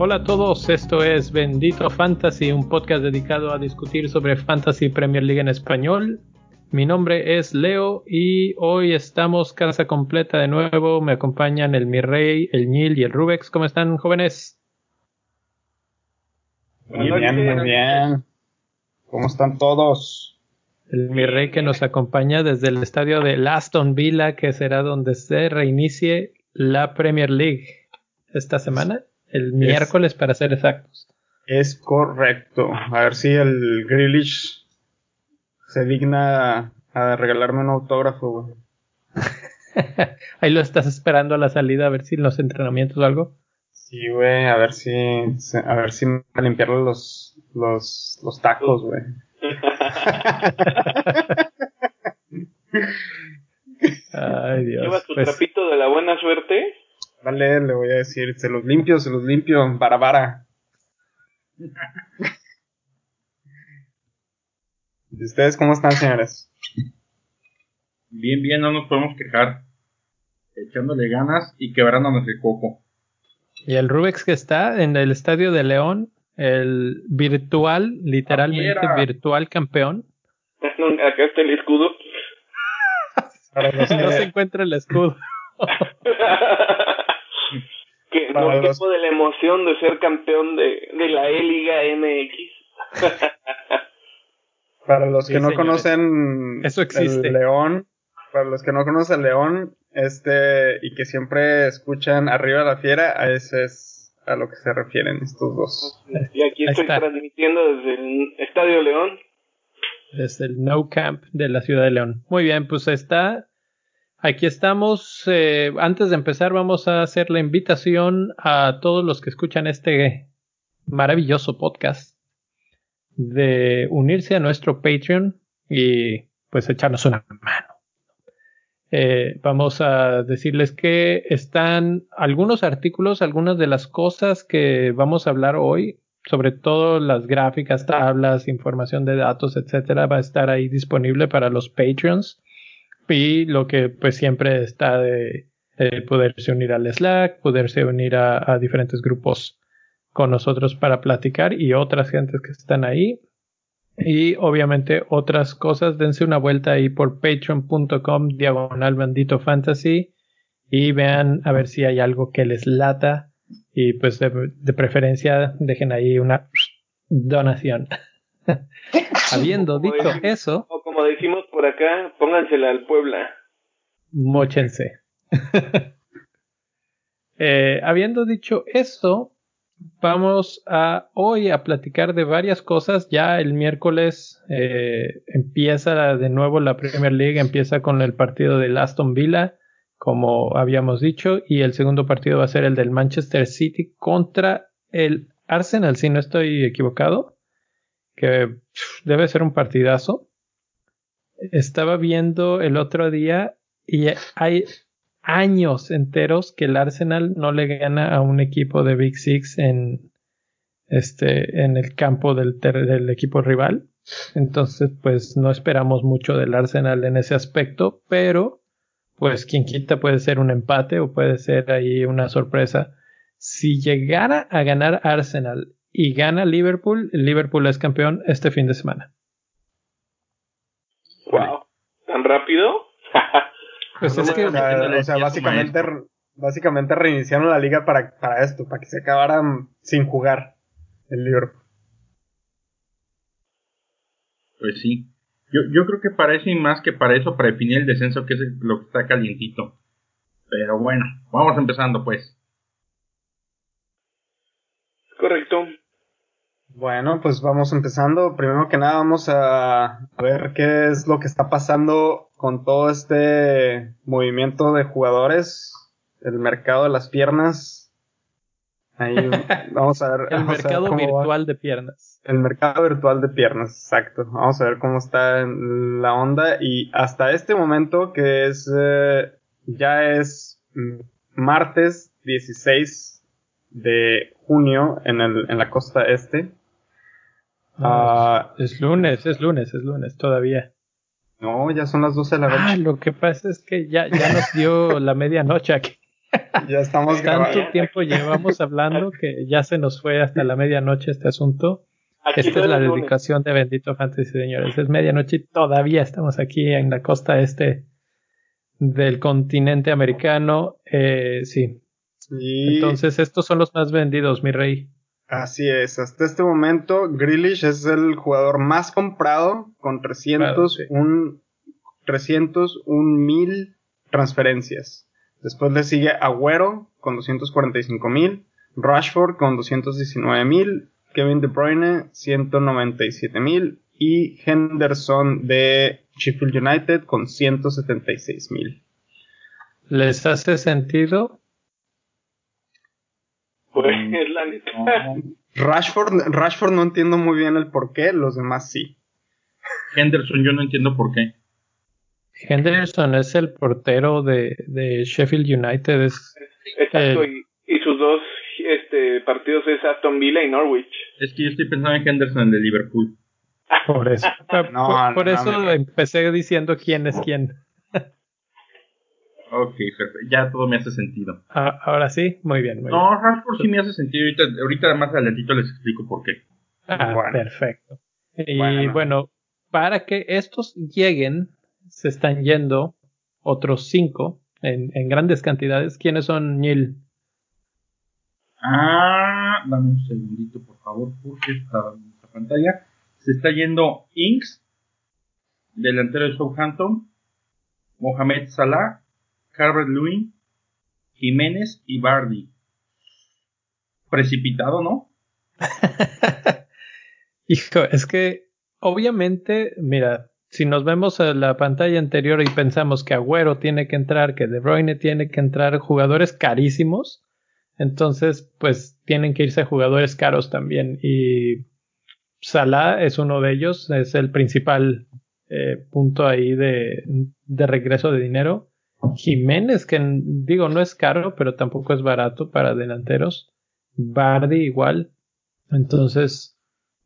Hola a todos, esto es Bendito Fantasy, un podcast dedicado a discutir sobre Fantasy Premier League en español. Mi nombre es Leo y hoy estamos casa completa de nuevo. Me acompañan el Mirrey, el Nil y el Rubex. ¿Cómo están, jóvenes? Muy bien, muy bien. ¿Cómo están todos? El Mirrey que nos acompaña desde el estadio de Aston Villa, que será donde se reinicie la Premier League esta semana, el miércoles para ser exactos. Es correcto. A ver si el Grealish se digna a regalarme un autógrafo, güey. Ahí lo estás esperando a la salida a ver si en los entrenamientos o algo. Sí, güey, a ver si a ver si me limpiarle los los los tacos, güey. Ay, Dios. ¿Llevas tu Pues, trapito de la buena suerte? Vale, le voy a decir, se los limpio, se los limpio, vara vara. ¿Y ustedes cómo están, señores? Bien, bien, no nos podemos quejar. Echándole ganas y quebrándonos el coco. Y el Rubex que está en el estadio de León, el virtual, literalmente virtual campeón. Acá está el escudo. Para los No se que, encuentra el escudo. que Para no los- quepo de la emoción de ser campeón de, de la E-Liga MX. para los que Sí, no señores. conocen Eso existe. el León, para los que no conocen León, este, y que siempre escuchan arriba la fiera, a ese es a lo que se refieren estos dos. Y aquí estoy transmitiendo desde el Estadio León. Es el No Camp de la ciudad de León. Muy bien, pues está. Aquí estamos. eh, antes de empezar, vamos a hacer la invitación a todos los que escuchan este maravilloso podcast de unirse a nuestro Patreon y pues echarnos una mano. Eh, vamos a decirles que están algunos artículos, algunas de las cosas que vamos a hablar hoy, sobre todo las gráficas, tablas, información de datos, etcétera, va a estar ahí disponible para los Patreons. Y lo que pues siempre está de, de poderse unir al Slack, poderse unir a diferentes grupos con nosotros para platicar y otras gentes que están ahí. Y obviamente otras cosas, dense una vuelta ahí por patreon.com diagonal bandito fantasy y vean a ver si hay algo que les lata y pues de, de preferencia dejen ahí una donación. Habiendo dicho eso, O como decimos por acá, póngansela al Puebla. Móchense. Eh, habiendo dicho eso, vamos a hoy a platicar de varias cosas. Ya el miércoles eh, empieza de nuevo la Premier League, empieza con el partido del Aston Villa, como habíamos dicho, y el segundo partido va a ser el del Manchester City contra el Arsenal, si no estoy equivocado, que debe ser un partidazo. Estaba viendo el otro día y hay años enteros que el Arsenal no le gana a un equipo de Big Six en este en el campo del, equipo rival. Entonces, pues no esperamos mucho del Arsenal en ese aspecto, pero pues quien quita puede ser un empate o puede ser ahí una sorpresa. Si llegara a ganar Arsenal y gana Liverpool, Liverpool es campeón este fin de semana. Wow. ¿Tan rápido? Pues No es que O sea, o básicamente, básicamente reiniciaron la liga para, para esto, para que se acabaran sin jugar el Liverpool. Pues sí. Yo, yo creo que para eso y más que para eso, para definir el descenso, que es lo que está calientito. Pero bueno, vamos empezando pues. Correcto. Bueno, pues vamos empezando. Primero que nada vamos a, a ver qué es lo que está pasando con todo este movimiento de jugadores, el mercado de las piernas. Ahí vamos a ver. el vamos a ver mercado va. virtual de piernas. El mercado virtual de piernas, exacto. Vamos a ver cómo está la onda y hasta este momento que es eh, ya es martes 16 de junio en, el, en la costa este. Ah, Es lunes, es lunes, es lunes todavía. No, ya son las 12 de la Ah, noche. lo que pasa es que ya, ya nos dio la medianoche aquí. ya estamos grabando. Tanto tiempo llevamos hablando que ya se nos fue hasta la medianoche este asunto. Aquí Esta es la lunes. dedicación de Bendito Fantasy, señores. Es medianoche y todavía estamos aquí en la costa este del continente americano. Eh, sí. Sí, Entonces, estos son los más vendidos, mi rey. Así es. Hasta este momento, Grealish es el jugador más comprado con 301 301 mil transferencias. Después le sigue Agüero con 245 mil, Rashford con 219 mil, Kevin De Bruyne 197 mil y Henderson de Sheffield United con 176 mil. ¿Les hace sentido? Pues es la neta. Rashford, Rashford no entiendo muy bien el por qué, los demás sí. Henderson, yo no entiendo por qué. Henderson es el portero de, de Sheffield United. Es, Exacto, Eh. y, y sus dos este, partidos es Aston Villa y Norwich. Es que yo estoy pensando en Henderson, de Liverpool. por eso, por, No, por no, eso no. empecé diciendo quién es quién. Ok, perfecto. Ya todo me hace sentido. Ah, ahora sí, muy bien. Muy. No, Rashford sí me hace sentido. Ahorita, ahorita más adelantito les explico por qué. Ah, Bueno. perfecto. Y Bueno. bueno. para que estos lleguen, se están yendo otros cinco en, en grandes cantidades. ¿Quiénes son, Neil? Ah, dame un segundito, por favor, porque estaba en esta pantalla. Se está yendo Inks, delantero de Southampton, Mohamed Salah, Calvert Lewin, Jiménez y Bardi. Precipitado, ¿no? Hijo, es que obviamente, mira, si nos vemos a la pantalla anterior y pensamos que Agüero tiene que entrar, que De Bruyne tiene que entrar, jugadores carísimos, entonces pues tienen que irse jugadores caros también. Y Salah es uno de ellos, es el principal eh, punto ahí de regreso de dinero. Jiménez, que digo, no es caro, pero tampoco es barato para delanteros. Bardi igual. Entonces,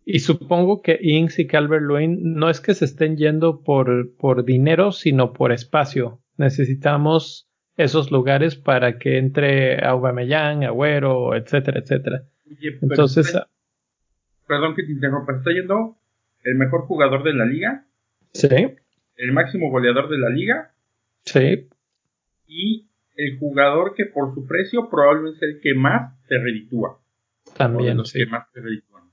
y supongo que Inks y Calvert Lewin no es que se estén yendo por, por dinero, sino por espacio. Necesitamos esos lugares para que entre Aubameyang, Agüero, etcétera, etcétera. Oye, Entonces, está- perdón que te interrumpa, está yendo el mejor jugador de la liga, sí, el máximo goleador de la liga sí, y el jugador que por su precio probablemente es el que más te reditúa. de también. los sí. que más te reditúan.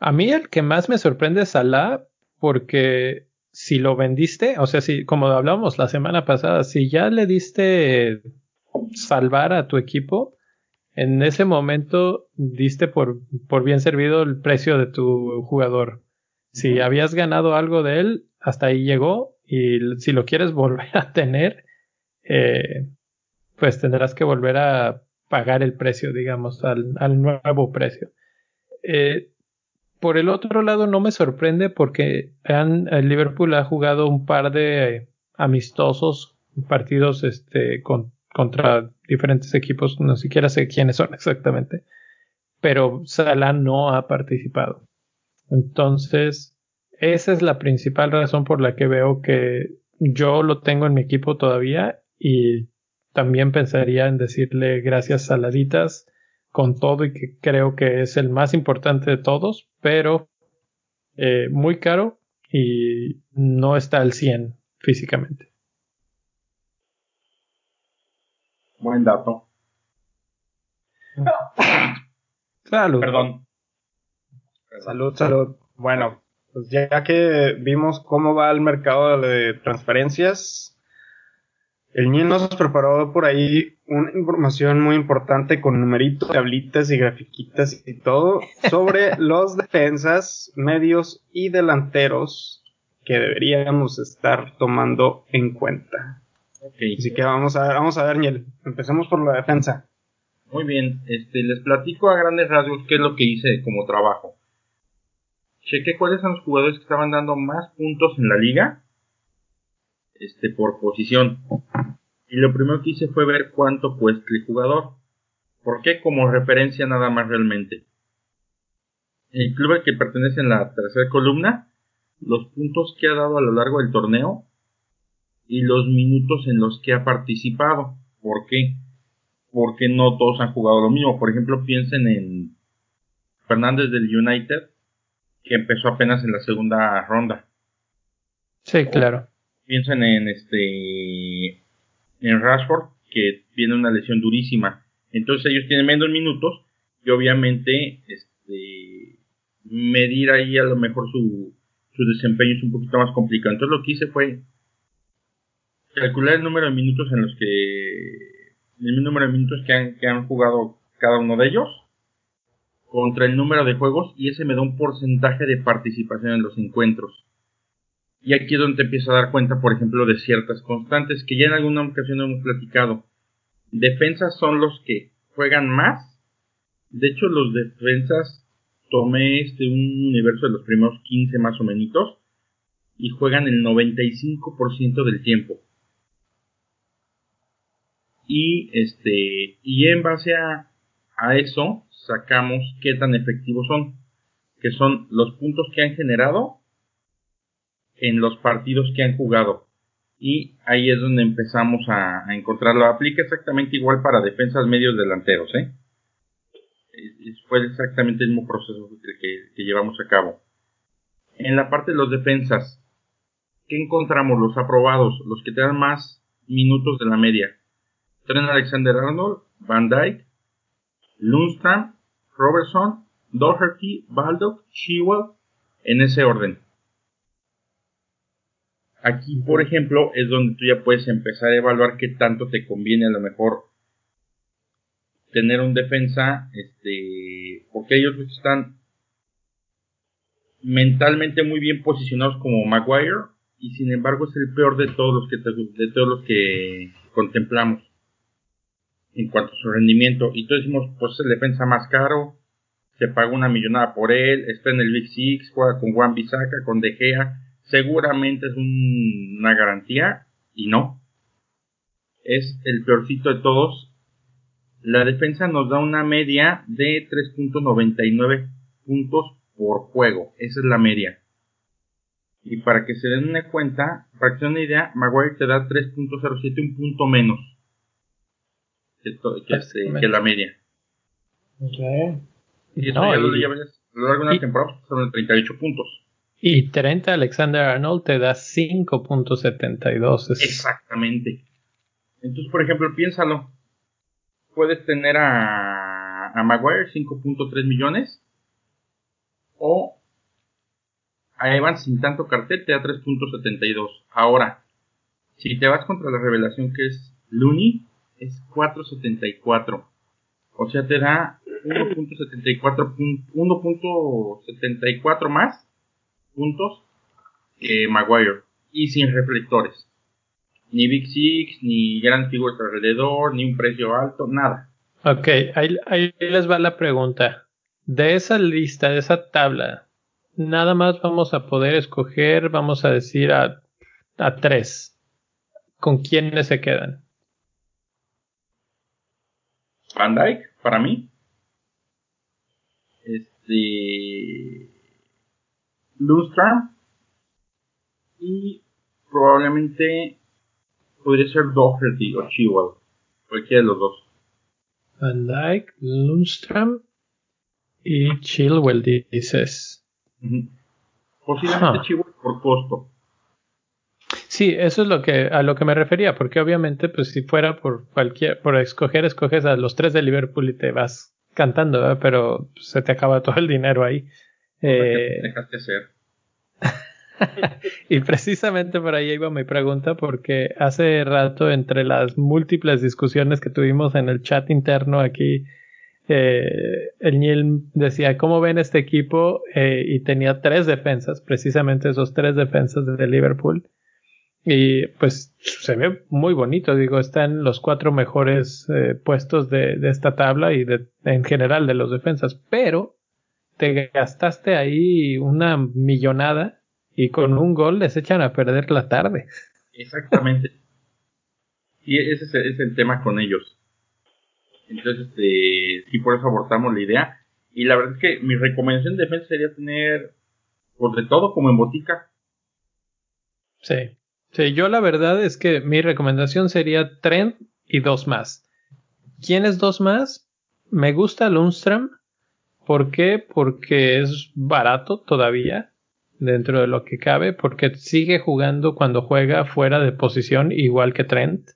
A mí el que más me sorprende es Salah, porque si lo vendiste, o sea, si, como hablábamos la semana pasada, si ya le diste salvar a tu equipo, en ese momento diste por, por bien servido el precio de tu jugador. Si habías ganado algo de él, hasta ahí llegó, y si lo quieres volver a tener, eh, pues tendrás que volver a pagar el precio, digamos, al, nuevo precio. Eh, por el otro lado, no me sorprende porque el Liverpool ha jugado un par de eh, amistosos partidos este, con- contra diferentes equipos, no siquiera sé quiénes son exactamente, pero Salah no ha participado. Entonces, esa es la principal razón por la que veo que yo lo tengo en mi equipo todavía y también pensaría en decirle gracias Saladitas con todo y que creo que es el más importante de todos, pero eh, muy caro y no está al 100 físicamente. Buen dato. Claro. Perdón. Salud, salud. Bueno, pues ya que vimos cómo va el mercado de transferencias, el NIE nos preparó por ahí una información muy importante con numeritos, tablitas y grafiquitas y todo sobre los defensas, medios y delanteros que deberíamos estar tomando en cuenta. Ok. Así que vamos a ver, vamos a ver, Niel. Empecemos por la defensa. Muy bien, este, les platico a grandes rasgos qué es lo que hice como trabajo. Chequé cuáles son los jugadores que estaban dando más puntos en la liga, este, por posición. Y lo primero que hice fue ver cuánto cuesta el jugador. ¿Por qué? Como referencia nada más realmente. el club al que pertenece en la tercera columna, los puntos que ha dado a lo largo del torneo y los minutos en los que ha participado. ¿Por qué? Porque no todos han jugado lo mismo. Por ejemplo, piensen en Fernández del United, que empezó apenas en la segunda ronda. Sí, claro. Piensen en este en Rashford, que tiene una lesión durísima. Entonces ellos tienen menos minutos y obviamente este medir ahí a lo mejor su, su desempeño es un poquito más complicado. Entonces lo que hice fue calcular el número de minutos en los que el número de minutos que han, que han jugado cada uno de ellos contra el número de juegos y ese me da un porcentaje de participación en los encuentros. Y aquí es donde te empiezas a dar cuenta, por ejemplo, de ciertas constantes que ya en alguna ocasión hemos platicado. Defensas son los que juegan más. De hecho, los defensas tomé este un universo de los primeros 15 más o menos y juegan el 95% del tiempo. Y este y en base a, a eso sacamos qué tan efectivos son, que son los puntos que han generado en los partidos que han jugado. Y ahí es donde empezamos a, encontrarlo. Aplica exactamente igual para defensas medios delanteros. ¿eh? Fue exactamente el mismo proceso que, que llevamos a cabo. En la parte de los defensas, ¿qué encontramos? Los aprobados, los que te dan más minutos de la media. Trent Alexander Arnold, Van Dyke, Lundstrom, Robertson, Doherty, Baldock, Shewell, en ese orden. Aquí, por ejemplo, es donde tú ya puedes empezar a evaluar qué tanto te conviene a lo mejor tener un defensa, este, porque ellos están mentalmente muy bien posicionados como Maguire y sin embargo es el peor de todos los que de todos los que contemplamos en cuanto a su rendimiento. Y todos decimos pues es el defensa más caro se paga una millonada por él está en el Big Six juega con Juan Bisaca con De Gea seguramente es una garantía y no. Es el peorcito de todos. La defensa nos da una media de 3.99 puntos por juego. Esa es la media. Y para que se den una cuenta, para que se den una idea, Maguire te da 3.07, un punto menos que, este, la media. Y eso ya lo, llevas a lo largo de una temporada son 38 puntos. Y 30 Alexander Arnold te da 5.72. Exactamente. Entonces, por ejemplo, piénsalo. Puedes tener a, a Maguire 5.3 millones. O a Evans sin tanto cartel te da 3.72. Ahora, si te vas contra la revelación que es Looney, es 4.74. O sea, te da 1.74 1.74 más puntos que Maguire y sin reflectores. Ni Big Six, ni gran figuras alrededor, ni un precio alto, nada. Ok, ahí, les va la pregunta. De esa lista, de esa tabla, nada más vamos a poder escoger, vamos a decir, a, a tres. ¿Con quiénes se quedan? Van Dyke, para mí. Este. Lundstrom y probablemente podría ser Doherty o Chilwell, cualquiera de los dos. Van Dyke, Lundstrom y Chilwell dices. Posiblemente Chilwell por costo. Sí, eso es lo que a lo que me refería, porque obviamente, pues si fuera por cualquier, por escoger, escoges a los tres de Liverpool y te vas cantando, pero se te acaba todo el dinero ahí. Eh, dejaste hacer. y precisamente por ahí iba mi pregunta, porque hace rato, entre las múltiples discusiones que tuvimos en el chat interno aquí, eh, el Niel decía, ¿cómo ven este equipo? Eh, y tenía tres defensas, precisamente esos tres defensas de Liverpool. Y pues se ve muy bonito, digo, está en los cuatro mejores puestos de, de, esta tabla y de, en general de los defensas, pero te gastaste ahí una millonada y con un gol les echan a perder la tarde. Exactamente. y ese es, el, tema con ellos. Entonces, este, sí, por eso abortamos la idea. Y la verdad es que mi recomendación de defensa sería tener, por de todo, como en botica. Sí. Sí, yo la verdad es que mi recomendación sería Trent y dos más. ¿Quiénes dos más? Me gusta Lundstrom. ¿Por qué? Porque es barato todavía dentro de lo que cabe, porque sigue jugando cuando juega fuera de posición igual que Trent.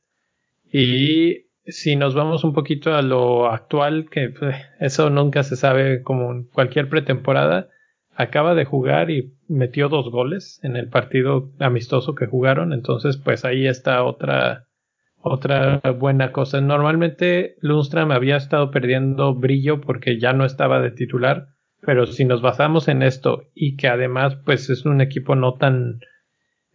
Y si nos vamos un poquito a lo actual, que pues, eso nunca se sabe como en cualquier pretemporada, acaba de jugar y metió dos goles en el partido amistoso que jugaron, entonces pues ahí está otra otra buena cosa. Normalmente Lundstrom había estado perdiendo brillo porque ya no estaba de titular, pero si nos basamos en esto y que además pues es un equipo no tan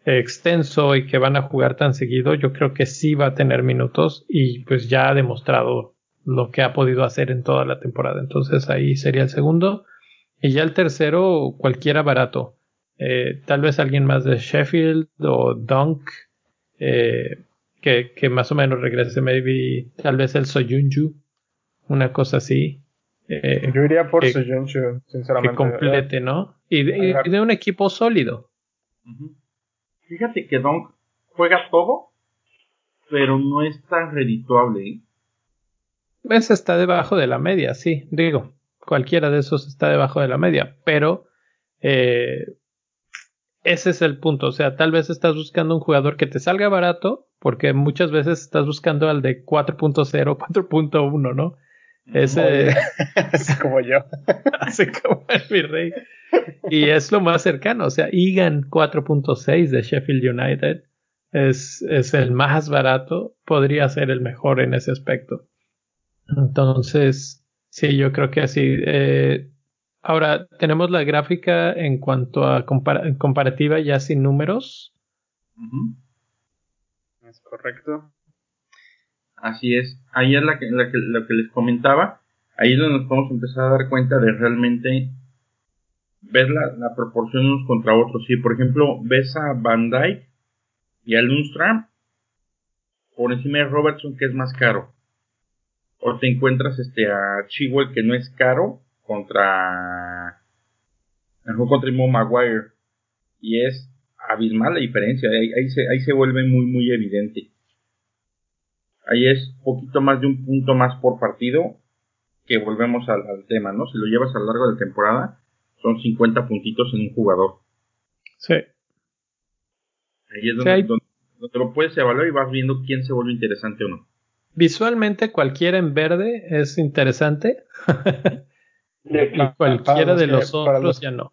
extenso y que van a jugar tan seguido, yo creo que sí va a tener minutos y pues ya ha demostrado lo que ha podido hacer en toda la temporada. Entonces ahí sería el segundo. Y ya el tercero, cualquiera barato. Eh, tal vez alguien más de Sheffield o Dunk, eh, que, que, más o menos regrese, maybe, tal vez el Soyunju, una cosa así. Eh, Yo iría por Soyunju, sinceramente. Que complete, ¿no? Y de, y de un equipo sólido. Fíjate que Dunk juega todo, pero no es tan redituable. ¿eh? Ese está debajo de la media, sí, digo cualquiera de esos está debajo de la media, pero eh, ese es el punto. O sea, tal vez estás buscando un jugador que te salga barato, porque muchas veces estás buscando al de 4.0, 4.1, ¿no? Ese. Así como yo. Así como el virrey. Y es lo más cercano. O sea, Egan 4.6 de Sheffield United es, es el más barato. Podría ser el mejor en ese aspecto. Entonces, Sí, yo creo que así. Eh, ahora, tenemos la gráfica en cuanto a comparativa ya sin números. Es correcto. Así es. Ahí es la que, la que, lo que les comentaba. Ahí es donde nos podemos empezar a dar cuenta de realmente ver la, la proporción unos contra otros. Si, por ejemplo, ves a Van Dyke y a Lundstrom por encima de Robertson, que es más caro o te encuentras este a Chihuahua que no es caro contra el juego contra Mo Maguire y es abismal la diferencia ahí, ahí, se, ahí se vuelve muy muy evidente. Ahí es poquito más de un punto más por partido que volvemos al, tema no si lo llevas a lo largo de la temporada son 50 puntitos en un jugador. Sí. Ahí es donde, donde, donde lo puedes evaluar y vas viendo quién se vuelve interesante o no. Visualmente cualquiera en verde es interesante. y cualquiera de los otros ya no.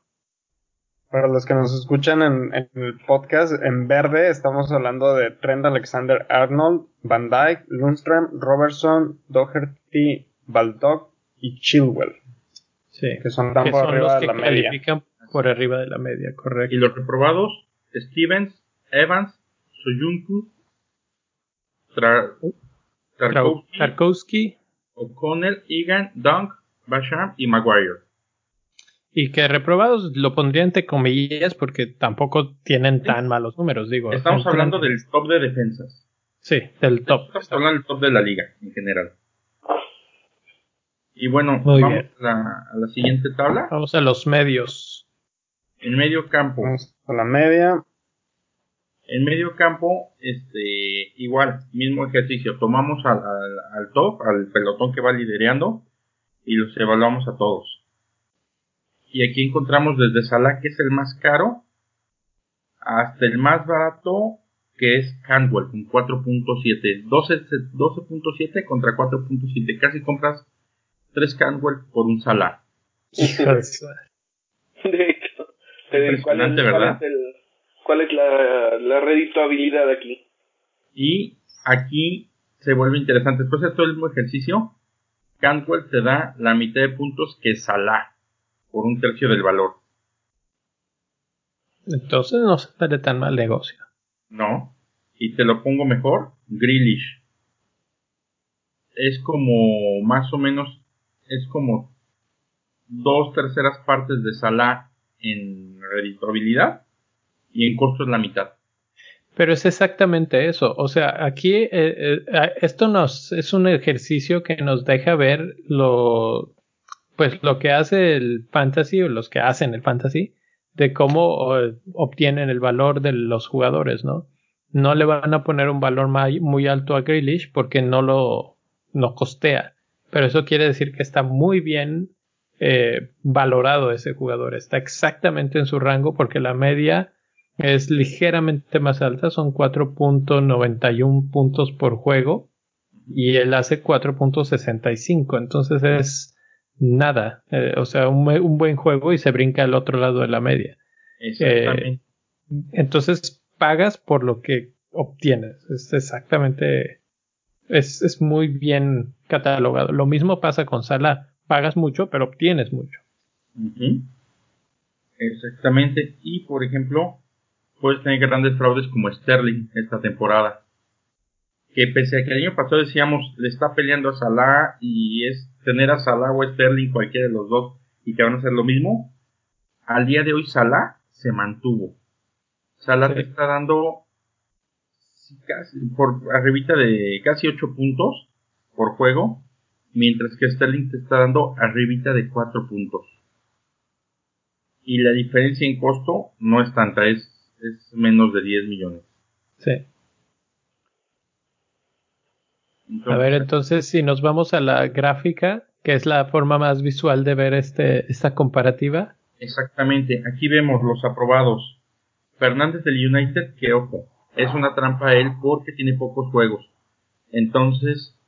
Para los que nos escuchan en, el podcast, en verde estamos hablando de Trent Alexander Arnold, Van Dyke, Lundstrom, Robertson, Doherty, Baldock y Chilwell. Sí. Que son tan por arriba de la media. por arriba de la media, correcto. Y los reprobados, Stevens, Evans, Soyuncu, Tarkowski, O'Connell, Egan, Dunk, Basham y Maguire. Y que reprobados lo pondría entre comillas porque tampoco tienen tan malos números, digo. Estamos hablando del top de defensas. Sí, del top. Estamos hablando del top de la liga en general. Y bueno, vamos a la, siguiente tabla. Vamos a los medios. En medio campo. Vamos a la media. En medio campo, este, igual, mismo ejercicio. Tomamos al, al, top, al pelotón que va liderando, y los evaluamos a todos. Y aquí encontramos desde Salah, que es el más caro, hasta el más barato, que es Cantwell, con 4.7. 12.7 contra 4.7. Casi compras 3 Cantwell por un Salah. De hecho. Impresionante, ¿verdad? cuál es la, la redituabilidad aquí. Y aquí se vuelve interesante. Después de todo el mismo ejercicio, Cantwell te da la mitad de puntos que Salah, por un tercio del valor. Entonces no se sale tan mal negocio. No. Y te lo pongo mejor, Grealish. Es como más o menos, es como dos terceras partes de Salah en redituabilidad y en costo es la mitad. Pero es exactamente eso. O sea, aquí eh, eh, esto nos es un ejercicio que nos deja ver lo pues lo que hace el fantasy o los que hacen el fantasy de cómo obtienen el valor de los jugadores, ¿no? No le van a poner un valor muy alto a Grealish porque no lo no costea, pero eso quiere decir que está muy bien eh, valorado ese jugador, está exactamente en su rango porque la media es ligeramente más alta, son 4.91 puntos por juego y él hace 4.65, entonces es nada, eh, o sea, un, buen juego y se brinca al otro lado de la media. Exactamente. Eh, entonces pagas por lo que obtienes, es exactamente, es, es muy bien catalogado. Lo mismo pasa con Salah, pagas mucho pero obtienes mucho. Exactamente, y por ejemplo, puedes tener grandes fraudes como Sterling esta temporada. Que pese a que el año pasado decíamos, le está peleando a Salah y es tener a Salah o Sterling, cualquiera de los dos, y que van a hacer lo mismo, al día de hoy Salah se mantuvo. Salah te está dando casi, por arribita de casi 8 puntos por juego, mientras que Sterling te está dando arribita de 4 puntos. Y la diferencia en costo no es tanta, es es menos de 10 millones. Sí. A ver, entonces si nos vamos a la gráfica, que es la forma más visual de ver este, esta comparativa. Exactamente, aquí vemos los aprobados. Fernández del United, que ojo, es una trampa él porque tiene pocos juegos. Entonces,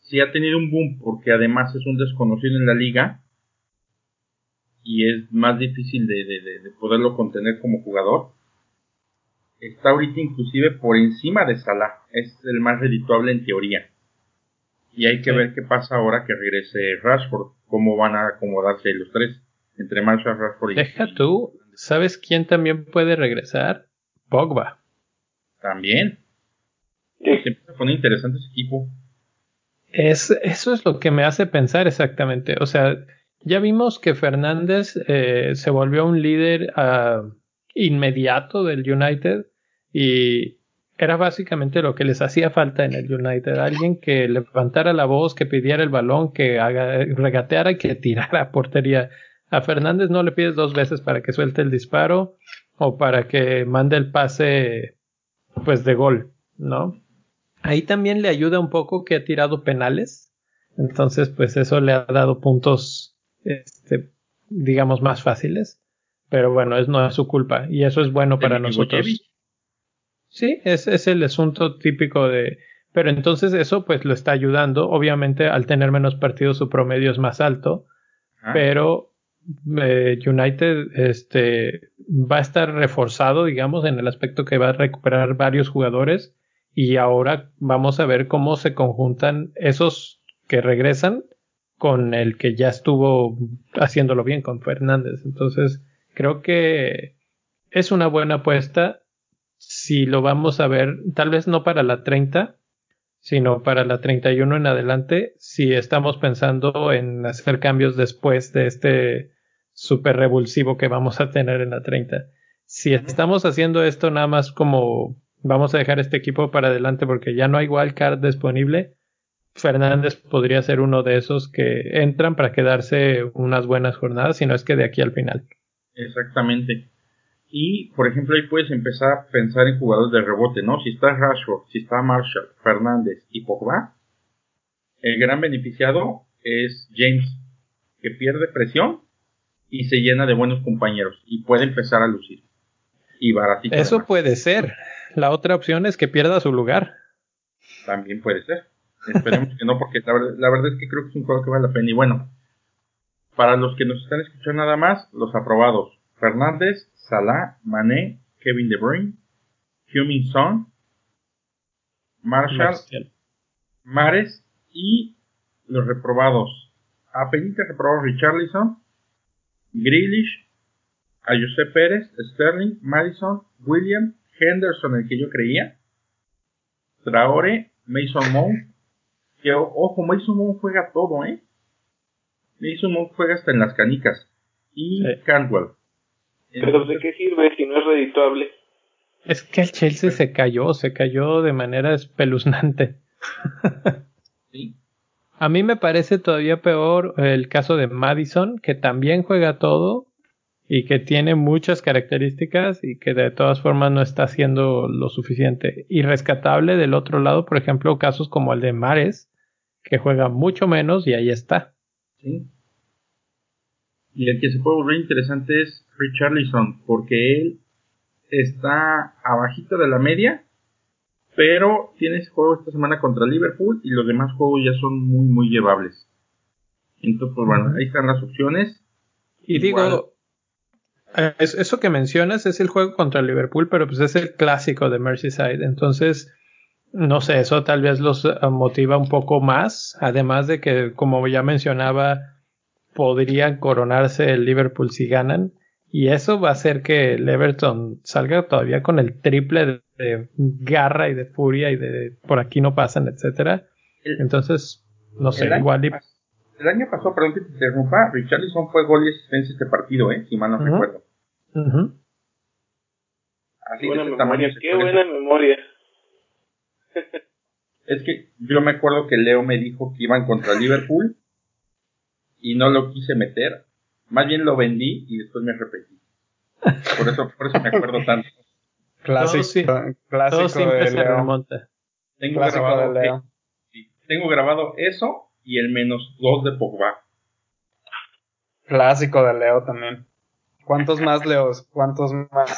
si ha tenido un boom porque además es un desconocido en la liga, y es más difícil de, de, poderlo contener como jugador. Está ahorita inclusive por encima de Salah, es el más redituable en teoría. Y hay que ver qué pasa ahora que regrese Rashford, cómo van a acomodarse los tres, entre Marshall, Rashford y... Deja tú, ¿sabes quién también puede regresar? Pogba. También. Se empieza a poner interesante ese equipo. Es, eso es lo que me hace pensar exactamente. O sea, ya vimos que Fernández eh, se volvió un líder uh, inmediato del United y era básicamente lo que les hacía falta en el United. Alguien que levantara la voz, que pidiera el balón, que haga, regateara y que tirara a portería. A Fernández no le pides dos veces para que suelte el disparo o para que mande el pase pues de gol, ¿no? Ahí también le ayuda un poco que ha tirado penales. Entonces, pues eso le ha dado puntos este, digamos, más fáciles. Pero bueno, es, no es su culpa y eso es bueno para nosotros. Sí, es, es el asunto típico de... Pero entonces eso pues lo está ayudando. Obviamente al tener menos partidos su promedio es más alto. Ah. Pero eh, United este, va a estar reforzado, digamos, en el aspecto que va a recuperar varios jugadores. Y ahora vamos a ver cómo se conjuntan esos que regresan con el que ya estuvo haciéndolo bien con Fernández. Entonces, creo que es una buena apuesta si lo vamos a ver, tal vez no para la 30, sino para la 31 en adelante, si estamos pensando en hacer cambios después de este super revulsivo que vamos a tener en la 30. Si estamos haciendo esto nada más como vamos a dejar este equipo para adelante porque ya no hay wildcard disponible, Fernández podría ser uno de esos que entran para quedarse unas buenas jornadas, si no es que de aquí al final. Exactamente. Y, por ejemplo, ahí puedes empezar a pensar en jugadores de rebote, ¿no? Si está Rashford, si está Marshall, Fernández y Pogba, el gran beneficiado es James, que pierde presión y se llena de buenos compañeros y puede empezar a lucir. Y baratito. Eso puede ser. La otra opción es que pierda su lugar. También puede ser. Esperemos que no, porque la verdad, es que creo que es un juego que vale la pena. Y bueno, para los que nos están escuchando nada más, los aprobados. Fernández, Salah, Mané, Kevin De Bruyne, Humin Son, Marshall, Mares y los reprobados. Apenitas reprobados Richarlison, Grealish, a José Pérez, Sterling, Madison, William, Henderson, el que yo creía, Traore, Mason Mount, que, ojo, Mason Mount juega todo, ¿eh? Mason Mount juega hasta en las canicas. Y Cantwell. Pero ¿de qué sirve si no es redituable? Es que el Chelsea se cayó, se cayó de manera espeluznante. sí. A mí me parece todavía peor el caso de Madison, que también juega todo y que tiene muchas características y que de todas formas no está haciendo lo suficiente. Y rescatable del otro lado, por ejemplo, casos como el de Mares, que juega mucho menos y ahí está. Sí. Y el que se puede volver interesante es Richarlison, porque él está abajito de la media pero tienes juego esta semana contra Liverpool y los demás juegos ya son muy, muy llevables. Entonces, pues bueno, ahí están las opciones. Y digo, eso que mencionas es el juego contra Liverpool, pero pues es el clásico de Merseyside. Entonces, no sé, eso tal vez los eh, motiva un poco más. Además de que, como ya mencionaba, podrían coronarse el Liverpool si ganan. Y eso va a hacer que el Everton salga todavía con el triple de, garra y de furia y de por aquí no pasan, etcétera. Entonces, no sé, igual. El año pasado, perdón que te interrumpa, Richarlison fue gol y asistencia este partido, ¿eh? si mal no recuerdo. Así buena memoria, qué buena memoria. es que yo me acuerdo que Leo me dijo que iban contra Liverpool y no lo quise meter más bien lo vendí y después me arrepentí. Por eso, por eso me acuerdo tanto. Clásico, clásico de Leo. Tengo grabado, de Leo. tengo grabado eso y el menos dos de Pogba. Clásico de Leo también. ¿Cuántos más Leos? ¿Cuántos más?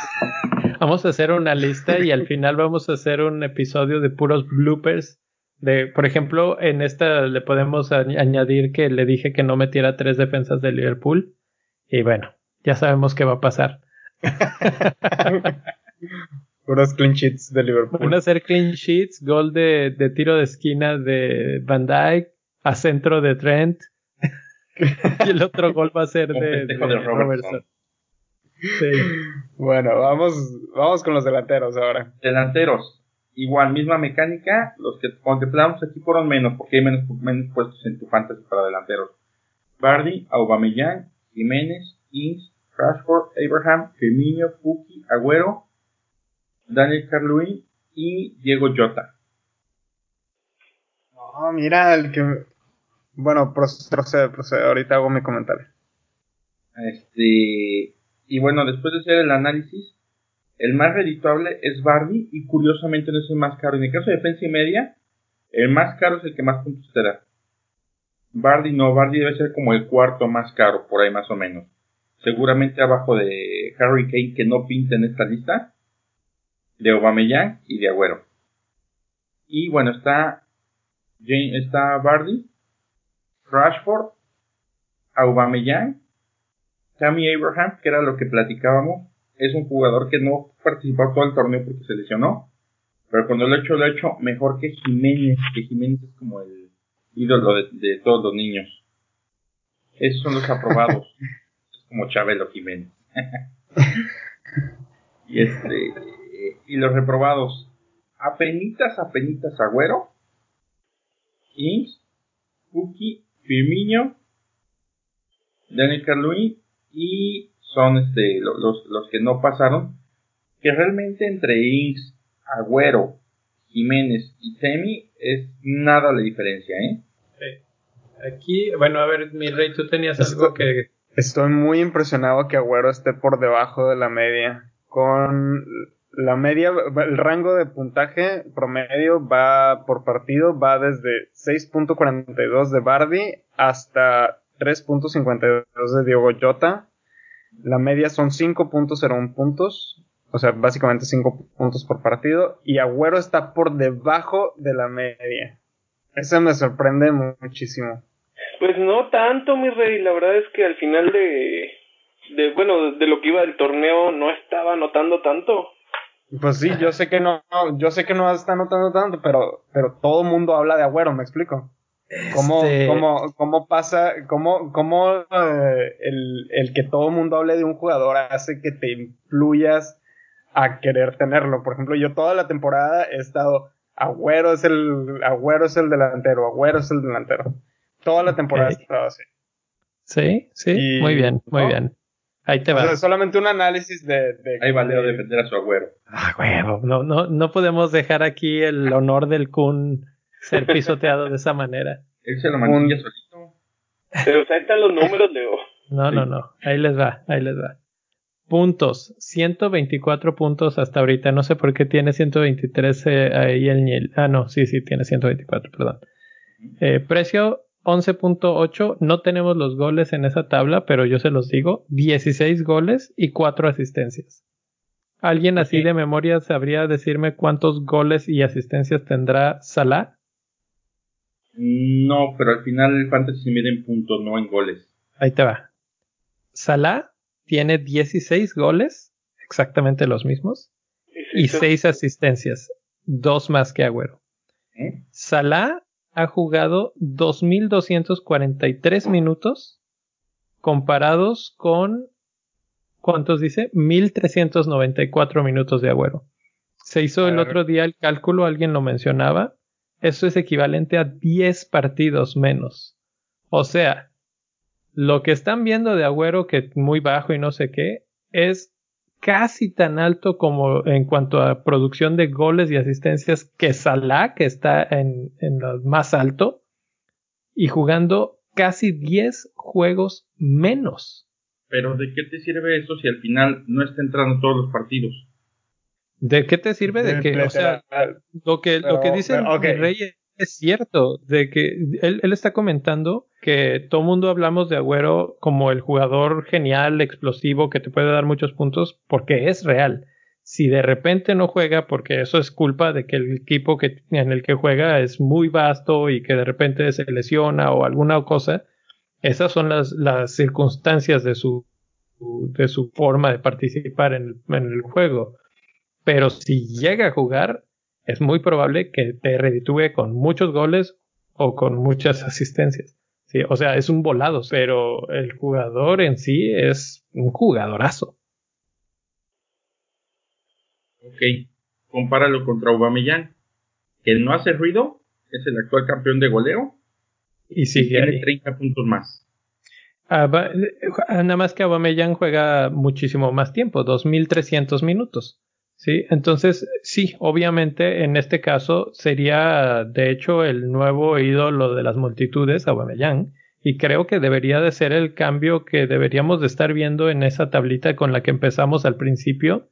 Vamos a hacer una lista y al final vamos a hacer un episodio de puros bloopers. De, por ejemplo, en esta le podemos añadir que le dije que no metiera tres defensas de Liverpool y bueno, ya sabemos qué va a pasar. Unos clean sheets de Liverpool. Van a ser clean sheets, gol de, tiro de esquina de Van Dyke, a centro de Trent. y el otro gol va a ser de, Robertson. Sí. Bueno, vamos, vamos con los delanteros ahora. Delanteros. Igual, misma mecánica. Los que contemplamos aquí fueron menos, porque hay menos, menos puestos en tu fantasy para delanteros. Bardi, Aubameyang, Jiménez, Ings, Rashford, Abraham, Firmino, Puki, Agüero, Daniel Carluí y Diego Jota. No, mira, el que... Bueno, procede, procede. Ahorita hago mi comentario. Este... Y bueno, después de hacer el análisis, el más redituable es Barbie y curiosamente no es el más caro. En el caso de defensa y media, el más caro es el que más puntos te da. Bardi no, Bardi debe ser como el cuarto más caro, por ahí más o menos. Seguramente abajo de Harry Kane, que no pinta en esta lista, de Aubameyang y de Agüero. Y bueno, está, Jane, está Bardi, Rashford, Aubameyang, Tammy Abraham, que era lo que platicábamos, es un jugador que no participó todo el torneo porque se lesionó, pero cuando lo hecho, lo ha hecho mejor que Jiménez, que Jiménez es como el ídolo de, todos los niños. Esos son los aprobados. es como Chabelo Jiménez. y este y los reprobados. Apenitas, apenitas Agüero. Ings, Puki, Firmino, Daniel Carluí y son este los, los que no pasaron. Que realmente entre Ings, Agüero, Jiménez y Semi es nada la diferencia, ¿eh? Sí. Aquí, bueno, a ver, mi rey, tú tenías algo que... Estoy muy impresionado que Agüero esté por debajo de la media. Con la media, el rango de puntaje promedio va por partido, va desde 6.42 de Bardi hasta 3.52 de Diego Jota. La media son 5.01 puntos. O sea, básicamente 5 puntos por partido. Y Agüero está por debajo de la media. Eso me sorprende muchísimo. Pues no tanto, mi rey. La verdad es que al final de, de bueno, de lo que iba del torneo no estaba notando tanto. Pues sí, yo sé que no, yo sé que no está notando tanto, pero, pero todo el mundo habla de Agüero, ¿me explico? ¿Cómo, este cómo, cómo pasa, cómo, cómo eh, el, el que todo el mundo hable de un jugador hace que te influyas a querer tenerlo. Por ejemplo, yo toda la temporada he estado, Agüero es el, Agüero es el delantero, Agüero es el delantero. Toda la temporada he estado así. Sí, sí, muy bien, muy bien. Ahí te va. solamente un análisis de. de Ahí va Leo defender a su agüero. Ah, huevo. No, no, no podemos dejar aquí el honor del Kun ser pisoteado de esa manera. Él se lo mancilla solito. Pero ahí están los números, Leo. No, no, no. Ahí les va, ahí les va. Puntos. 124 puntos hasta ahorita. No sé por qué tiene 123 eh, ahí el Niel. Ah, no, sí, sí, tiene 124, perdón. Eh, precio 11.8. No tenemos los goles en esa tabla, pero yo se los digo. 16 goles y 4 asistencias. ¿Alguien así de memoria sabría decirme cuántos goles y asistencias tendrá Salah? No, pero al final el fantasy se mide en puntos, no en goles. Ahí te va. Salah tiene 16 goles, exactamente los mismos, y sí, 6 asistencias, dos más que Agüero. ¿eh? Salah ha jugado 2.243 minutos comparados con, ¿cuántos dice? 1.394 minutos de Agüero. Se hizo el otro día el cálculo, alguien lo mencionaba. Eso es equivalente a 10 partidos menos. O sea, lo que están viendo de Agüero, que muy bajo y no sé qué, es casi tan alto como en cuanto a producción de goles y asistencias que Salah, que está en, en lo más alto, y jugando casi 10 juegos menos. Pero ¿de qué te sirve eso si al final no está entrando todos los partidos? ¿De qué te sirve? De que, o sea, lo que, lo que Pero, dice pero, ok. el rey es cierto, de que él, él está comentando que todo mundo hablamos de Agüero como el jugador genial, explosivo, que te puede dar muchos puntos, porque es real. Si de repente no juega, porque eso es culpa de que el equipo que, en el que juega es muy vasto y que de repente se lesiona o alguna cosa, esas son las, las circunstancias de su, de su forma de participar en en el juego. Pero si llega a jugar, es muy probable que te reditúe con muchos goles o con muchas asistencias. Sí, o sea, es un volado, pero el jugador en sí es un jugadorazo. Ok, compáralo contra Aubameyang, que no hace ruido, es el actual campeón de goleo Y y sigue tiene ahí. 30 puntos más. Aba- eh, nada más que Aubameyang juega muchísimo más tiempo, 2.300 minutos. Sí, entonces sí, obviamente en este caso sería de hecho el nuevo ídolo de las multitudes, Aubameyang, y creo que debería de ser el cambio que deberíamos de estar viendo en esa tablita con la que empezamos al principio,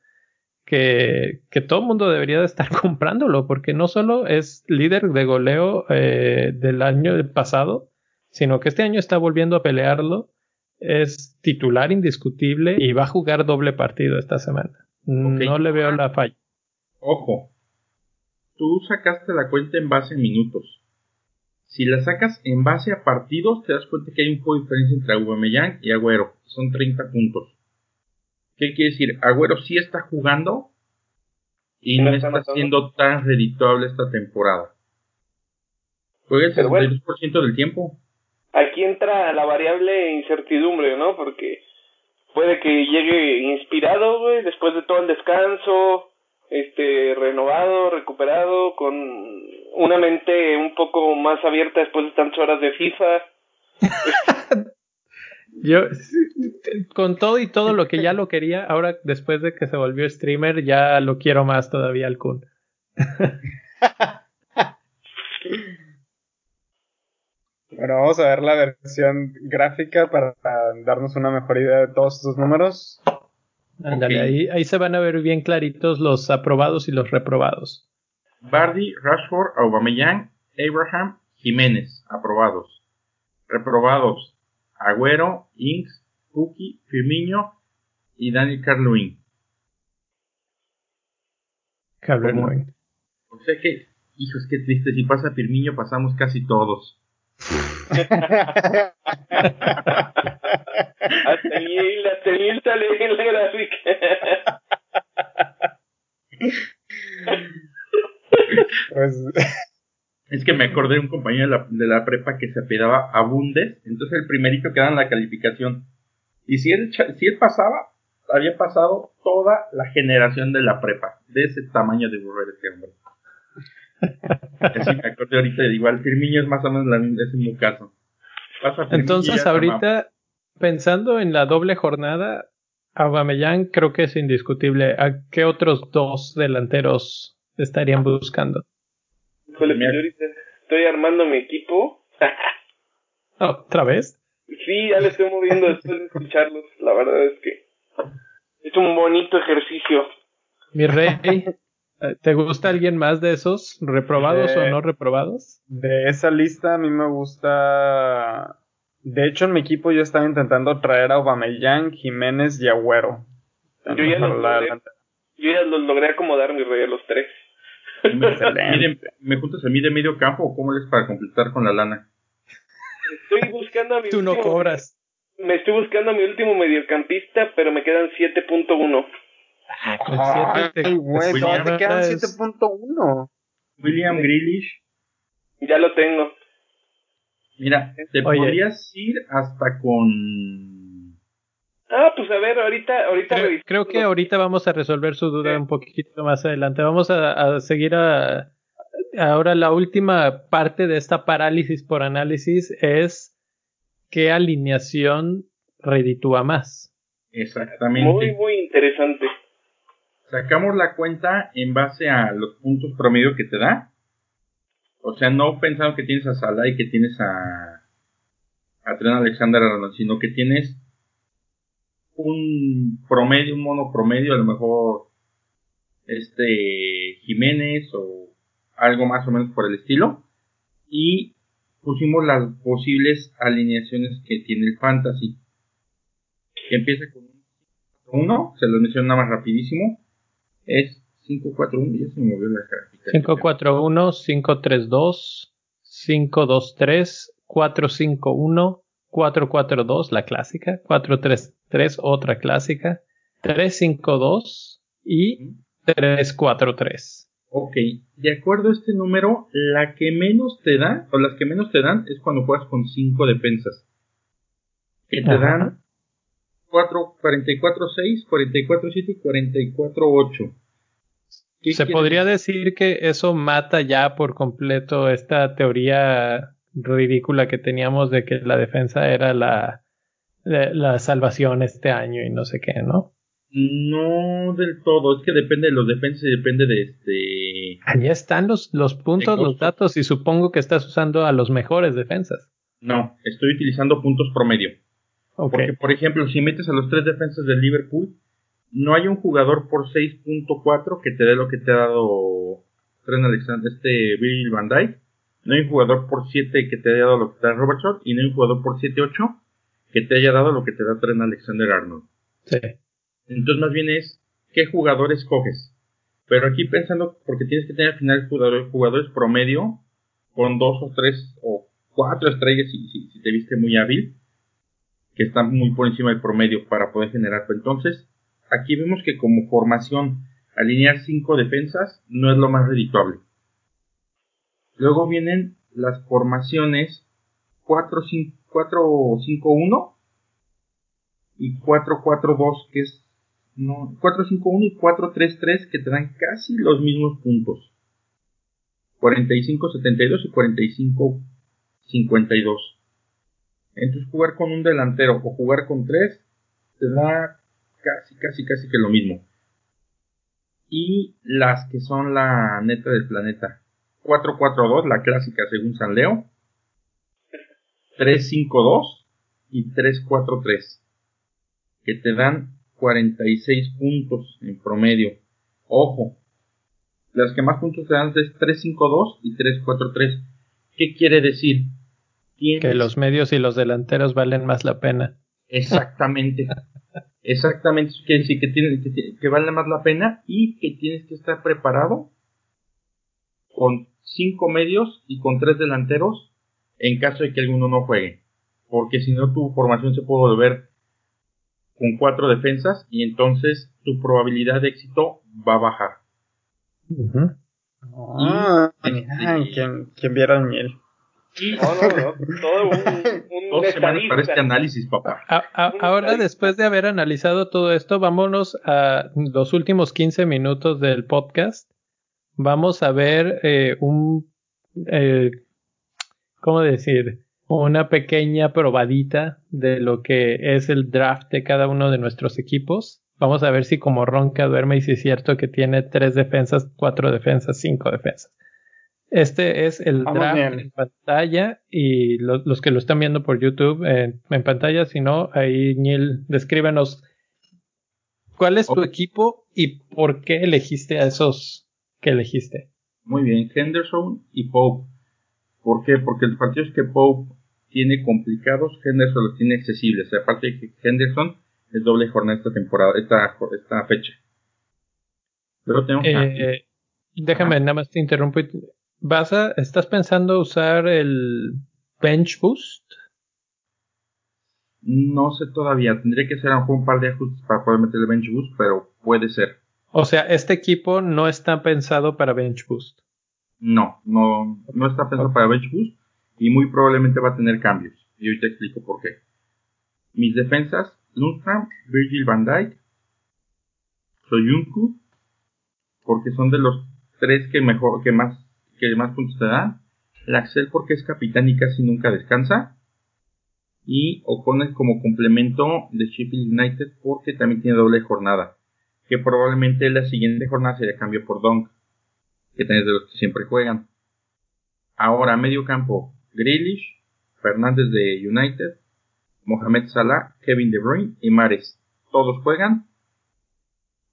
que, que todo el mundo debería de estar comprándolo, porque no solo es líder de goleo eh, del año pasado, sino que este año está volviendo a pelearlo, es titular indiscutible y va a jugar doble partido esta semana. No le veo la falla. Ojo, tú sacaste la cuenta en base a minutos. Si la sacas en base a partidos, te das cuenta que hay un poco de diferencia entre Aubameyang y Agüero. Son 30 puntos. ¿Qué quiere decir? Agüero sí está jugando y No está siendo tan redituable esta temporada. Juega el Pero bueno. 62% del tiempo. Aquí entra la variable incertidumbre, ¿no? Porque puede que llegue inspirado, güey, después de todo el descanso, este, renovado, recuperado, con una mente un poco más abierta después de tantas horas de FIFA. Yo, con todo y todo lo que ya lo quería, ahora después de que se volvió streamer, ya lo quiero más todavía al Kun. Bueno, vamos a ver la versión gráfica para darnos una mejor idea de todos estos números. Ándale, ahí, ahí se van a ver bien claritos los aprobados y los reprobados. Bardi, Rashford, Aubameyang, Abraham, Jiménez, aprobados. Reprobados, Agüero, Inks, Puki, Firmino y Daniel ¿Cómo? güey. O sea que, hijos, qué triste, si pasa Firmino pasamos casi todos. Hasta Neil, hasta Neil sale en la gráfica. Pues, Es que me acordé de un compañero de la, de la prepa que se apellidaba Abundes, entonces el primerito que en la calificación. Y si él, si él pasaba, había pasado toda la generación de la prepa, de ese tamaño de burro este hombre. Así me acordé ahorita, igual Firmino es más o menos la, misma- es el mismo caso. Pasa Entonces, ahorita, pensando en la doble jornada, Aubameyang creo que es indiscutible. ¿A qué otros dos delanteros estarían buscando? Híjole, pues yo ahorita estoy armando mi equipo ¿Otra vez? Sí, ya le estoy moviendo después de escucharlos. La verdad es que es un bonito ejercicio. Mi rey, ¿te gusta alguien más de esos? ¿Reprobados o no reprobados? De esa lista a mí me gusta... De hecho, en mi equipo yo estaba intentando traer a Aubameyang, Jiménez y Agüero. Yo ya, los logré, yo ya los logré acomodar, mi rey, a los tres. ¿Me juntas a mí de medio campo o cómo les para completar con la lana? Estoy buscando a mi Tú no cobras. Me estoy buscando a mi último mediocampista, pero me quedan 7.1. Ah, Ay, güey, te quedan 7.1. William Grealish. Ya lo tengo. Mira, te podrías ir hasta con. Ah, pues a ver, ahorita, ahorita creo, creo que ahorita vamos a resolver su duda un poquito más adelante. Vamos a, a seguir a, ahora la última parte de esta parálisis por análisis es qué alineación reditúa más. Exactamente. Muy, muy interesante. Sacamos la cuenta en base a los puntos promedio que te da. O sea, no pensando que tienes a Salah y que tienes a, a Tren Alexander Arnold, sino que tienes un promedio, un mono promedio, a lo mejor este Jiménez o algo más o menos por el estilo. Y pusimos las posibles alineaciones que tiene el fantasy. Que empieza con un 1, se los menciono nada más rapidísimo. Es 541, ya se movió la gráfica. 541, 532, 523, 451, 442, la clásica, 433, otra clásica, 352 y 343. Ok, de acuerdo a este número, la que menos te da, o las que menos te dan, es cuando juegas con 5 defensas. Que te dan 4, 44, 6, 44, 7 y 44, 8. Se podría decir que eso mata ya por completo esta teoría ridícula que teníamos de que la defensa era la, la salvación este año y no sé qué, ¿no? No del todo, es que depende de los defensas y depende de este. Allí están los, los puntos, los datos y supongo que estás usando a los mejores defensas. No, estoy utilizando puntos promedio. Porque, por ejemplo, si metes a los tres defensas del Liverpool, no hay un jugador por 6.4 que te dé lo que te ha dado Trent Alexander, este Bill Van Dyke. No hay un jugador por 7 que te haya dado lo que te da Robertson. Y no hay un jugador por 7.8 que te haya dado lo que te da Trent Alexander Arnold. Sí. Entonces más bien es qué jugadores coges. Pero aquí pensando, porque tienes que tener al final jugadores, jugadores promedio con dos o tres o cuatro estrellas si, si, te viste muy hábil, que están muy por encima del promedio para poder generar. Entonces, aquí vemos que como formación, alinear cinco defensas no es lo más redituable. Luego vienen las formaciones 4-5-1 y 4-4-2, que es no, 451 y 433 que te dan casi los mismos puntos. 45-72 y 45-52. Entonces jugar con un delantero o jugar con tres te da casi, casi, casi que lo mismo. Y las que son la neta del planeta. 4-4-2, la clásica según San Leo. 3-5-2 y 3-4-3. Que te dan 46 puntos en promedio. Ojo, las que más puntos te dan es 3-5-2 y 3-4-3. ¿Qué quiere decir? Que los medios y los delanteros valen más la pena. Exactamente. Exactamente. Eso quiere decir que, tiene, que, vale más la pena y que tienes que estar preparado con 5 medios y con 3 delanteros en caso de que alguno no juegue. Porque si no, tu formación se puede volver con cuatro defensas y entonces tu probabilidad de éxito va a bajar. Ah, ¿quién, viera el miel? No, no, no, todo un, Dos semanas para este análisis, papá. ahora, después de haber analizado todo esto, vámonos a los últimos 15 minutos del podcast. Vamos a ver eh, un, eh, ¿cómo decir? una pequeña probadita de lo que es el draft de cada uno de nuestros equipos. Vamos a ver si como Ronca duerme y si es cierto que tiene tres defensas, cuatro defensas, cinco defensas. Este es el Vamos draft bien. en pantalla y lo- los que lo están viendo por YouTube eh, en pantalla, si no, ahí Neil, descríbenos cuál es tu equipo y por qué elegiste a esos que elegiste. Muy bien, Henderson y Pope. ¿Por qué? Porque los partidos que Pope tiene complicados, Henderson los tiene accesibles. Aparte de que Henderson es doble jornada esta temporada, esta, esta fecha. Pero tengo que... Eh, déjame, nada más te interrumpo. y- ¿Vas a, ¿Estás pensando usar el Bench Boost? No sé todavía, tendría que hacer un par de ajustes para poder meter el bench boost, pero puede ser. O sea, este equipo no está pensado para Bench Boost. No, no, no está pensado para bench boost y muy probablemente va a tener cambios. Y hoy te explico por qué. Mis defensas, Lundstrom, Virgil van Dijk, Soyuncu, porque son de los tres que mejor, que más, que más puntos te dan. Laxel porque es capitán y casi nunca descansa. Y O'Connell como complemento de Sheffield United porque también tiene doble jornada. Que probablemente la siguiente jornada sería cambio por Donk que tenés de los que siempre juegan. Ahora, medio campo, Grealish, Fernández de United, Mohamed Salah, Kevin De Bruyne y Mares. Todos juegan.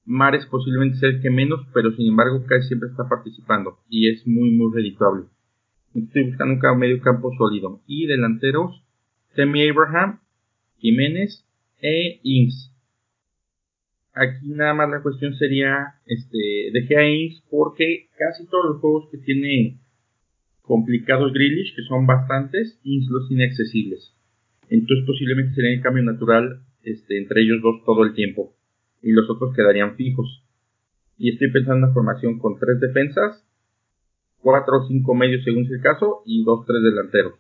Mares posiblemente sea el que menos, pero sin embargo casi siempre está participando y es muy muy redituable. Estoy buscando un medio campo sólido. Y delanteros, Temi Abraham, Jiménez e Ings. Aquí nada más la cuestión sería, este, dejé a Ings porque casi todos los juegos que tiene complicados Grealish, que son bastantes, Ings los tiene accesibles. Entonces posiblemente sería el cambio natural este, entre ellos dos todo el tiempo. Y los otros quedarían fijos. Y estoy pensando en una formación con tres defensas, cuatro o cinco medios según sea el caso, y dos, tres delanteros.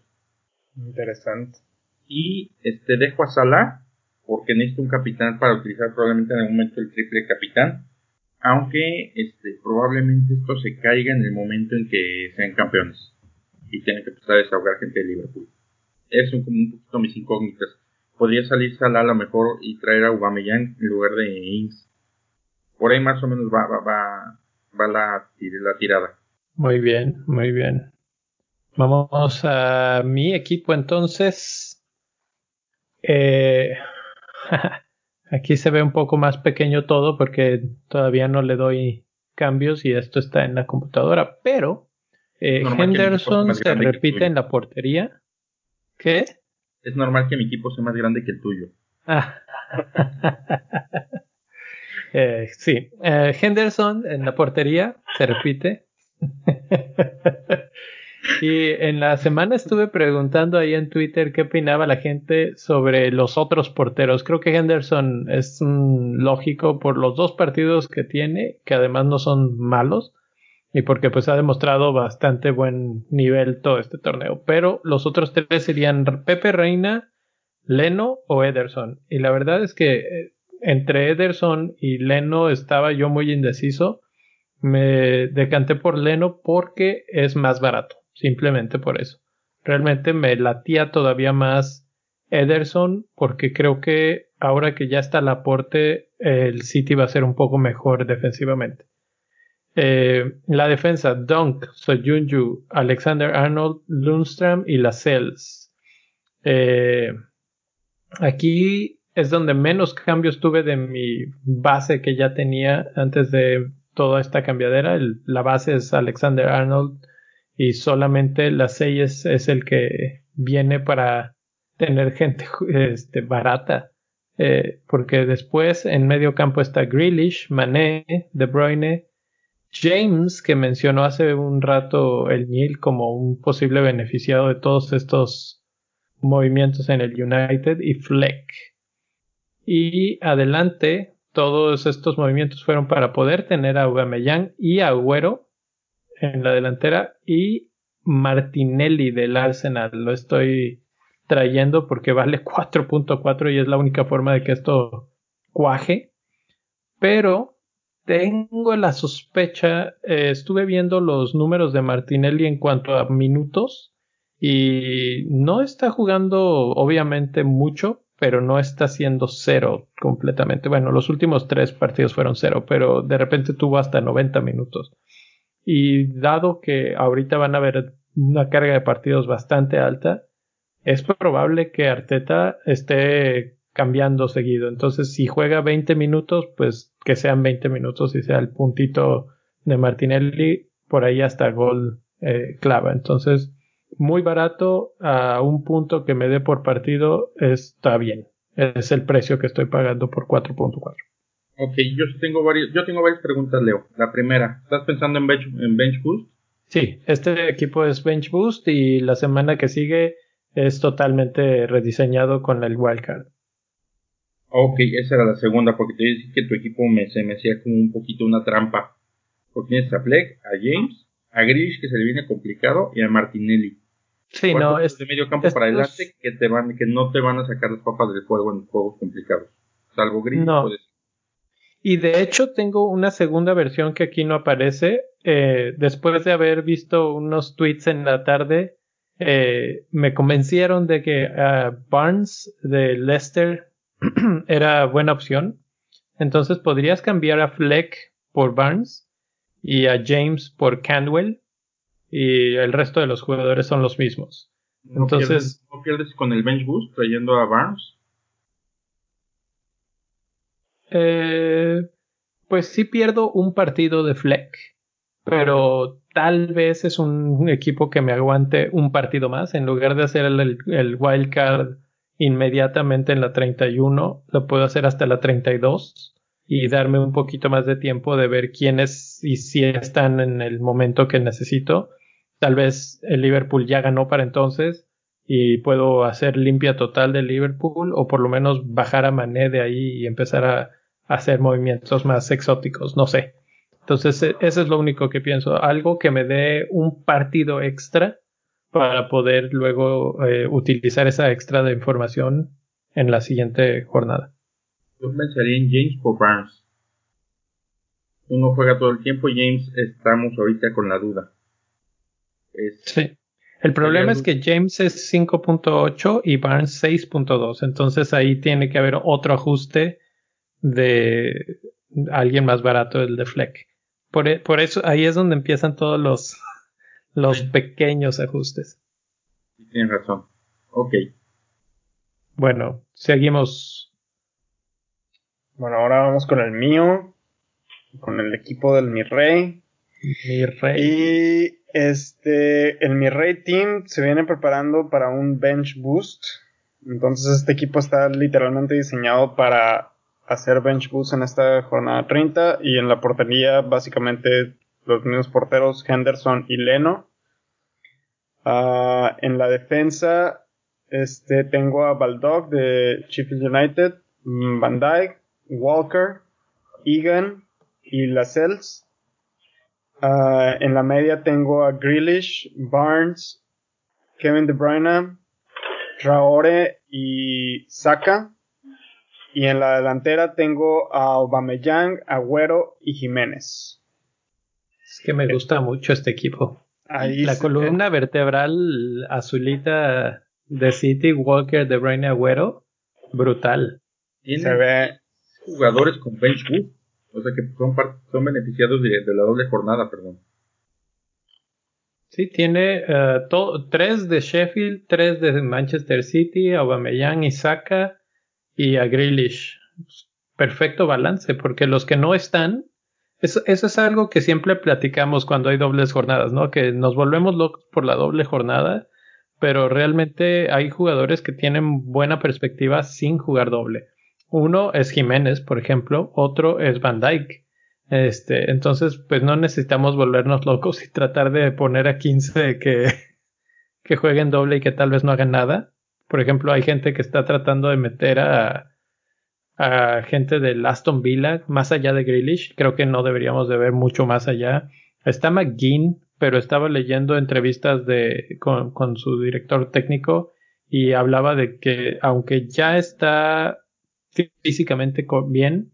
Interesante. Y este dejo a Salah porque necesito un capitán para utilizar probablemente en algún momento el triple capitán. Aunque este, probablemente esto se caiga en el momento en que sean campeones y tengan que empezar a desahogar gente de Liverpool. Eso son como un poquito mis incógnitas. Podría salir Salah a lo mejor y traer a Aubameyang en lugar de Ings. Por ahí más o menos va, va, va, va la, la tirada. Muy bien, muy bien. Vamos a mi equipo entonces. Eh, aquí se ve un poco más pequeño todo porque todavía no le doy cambios y esto está en la computadora, pero eh, Henderson se repite en la portería. ¿Qué? Es normal que mi equipo sea más grande que el tuyo. Ah. Eh, sí, Eh, Henderson en la portería se repite. y en la semana estuve preguntando ahí en Twitter qué opinaba la gente sobre los otros porteros. Creo que Henderson es mm, lógico por los dos partidos que tiene, que además no son malos, y porque pues ha demostrado bastante buen nivel todo este torneo. Pero los otros tres serían Pepe Reina, Leno o Ederson. Y la verdad es que eh, entre Ederson y Leno estaba yo muy indeciso. Me decanté por Leno porque es más barato, simplemente por eso. Realmente me latía todavía más Ederson porque creo que ahora que ya está el aporte, el City va a ser un poco mejor defensivamente. Eh, la defensa, Dunk, Soyunju, Alexander Arnold, Lundstrom y Lascelles. Eh, aquí es donde menos cambios tuve de mi base que ya tenía antes de toda esta cambiadera. La base es Alexander Arnold y solamente la 6 es, es el que viene para tener gente este, barata. Eh, porque después en medio campo está Grealish, Mané, De Bruyne, James, que mencionó hace un rato el Nil como un posible beneficiado de todos estos movimientos en el United, y Fleck. Y adelante, todos estos movimientos fueron para poder tener a Aubameyang y a Agüero en la delantera y Martinelli del Arsenal. Lo estoy trayendo porque vale 4.4 y es la única forma de que esto cuaje. Pero tengo la sospecha, eh, estuve viendo los números de Martinelli en cuanto a minutos y no está jugando obviamente mucho, pero no está siendo cero completamente. Bueno, los últimos tres partidos fueron cero, pero de repente tuvo hasta 90 minutos. Y dado que ahorita van a haber una carga de partidos bastante alta, es probable que Arteta esté cambiando seguido. Entonces, si juega 20 minutos, pues que sean 20 minutos y sea el puntito de Martinelli, por ahí hasta gol eh, clava. Entonces, muy barato a un punto que me dé por partido está bien. Es el precio que estoy pagando por 4.4. Ok, yo tengo varias, yo tengo varias preguntas, Leo. La primera, ¿estás pensando en bench, en bench boost? Sí, este equipo es bench boost y la semana que sigue es totalmente rediseñado con el wildcard. Ok, esa era la segunda, porque te decir que tu equipo me, se me hacía como un poquito una trampa. Porque tienes a Fleck, a James, a Grish, que se le viene complicado, y a Martinelli. Sí, no, es de medio campo para adelante que te van, que no te van a sacar las papas del juego en juegos complicados. Salvo Grish, no. Y de hecho tengo una segunda versión que aquí no aparece. Eh, después de haber visto unos tweets en la tarde eh, me convencieron de que uh, Barnes de Leicester era buena opción. Entonces podrías cambiar a Fleck por Barnes y a James por Canwell y el resto de los jugadores son los mismos. Entonces, ¿no pierdes, con el bench boost trayendo a Barnes? Eh, pues sí pierdo un partido de Fleck, pero tal vez es un equipo que me aguante un partido más. En lugar de hacer el, el, wild card inmediatamente en la 31, lo puedo hacer hasta la 32 y darme un poquito más de tiempo de ver quiénes y si están en el momento que necesito. Tal vez el Liverpool ya ganó para entonces y puedo hacer limpia total del Liverpool o por lo menos bajar a Mané de ahí y empezar a hacer movimientos más exóticos, no sé. Entonces, e, eso es lo único que pienso. Algo que me dé un partido extra para poder luego eh, utilizar esa extra de información en la siguiente jornada. Yo pensaría en James por Barnes. Uno juega todo el tiempo, James estamos ahorita con la duda. sí. El problema es que James es 5.8 y Barnes 6.2. Entonces ahí tiene que haber otro ajuste de alguien más barato, el de Fleck. Por, e, por, eso ahí es donde empiezan todos los, los pequeños ajustes. Tienes razón. Ok. Bueno, seguimos. Bueno, ahora vamos con el mío. Con el equipo del Mi Rey. Mi Rey. Y este, el Mi Rey Team se viene preparando para un bench boost. Entonces este equipo está literalmente diseñado para hacer bench boost en esta jornada 30 y en la portería básicamente los mismos porteros Henderson y Leno. Ah, en la defensa este, tengo a Baldock de Sheffield United, mm, Van Dyke, Walker, Egan y Lascelles. Uh, en la media tengo a Grealish, Barnes, Kevin De Bruyne, Traore y Saka. Y en la delantera tengo a Aubameyang, Agüero y Jiménez. Es que me gusta mucho este equipo. la columna vertebral azulita de City, Walker, De Bruyne, Agüero, brutal. Se ve jugadores con bench boost, o sea que son, son beneficiados de, la doble jornada, perdón. Sí, tiene eh, tres de Sheffield, tres de Manchester City, Aubameyang y Saka y a Grealish. Perfecto balance, porque los que no están, eso, eso, es algo que siempre platicamos cuando hay dobles jornadas, ¿no? Que nos volvemos locos por la doble jornada, pero realmente hay jugadores que tienen buena perspectiva sin jugar doble. Uno es Jiménez, por ejemplo, otro es Van Dyke. Este, entonces, pues no necesitamos volvernos locos y tratar de poner a 15 que, que jueguen doble y que tal vez no hagan nada. Por ejemplo, hay gente que está tratando de meter a, a gente del Aston Villa más allá de Grealish. Creo que no deberíamos de ver mucho más allá. Está McGinn, pero estaba leyendo entrevistas de, con, con su director técnico y hablaba de que aunque ya está físicamente bien,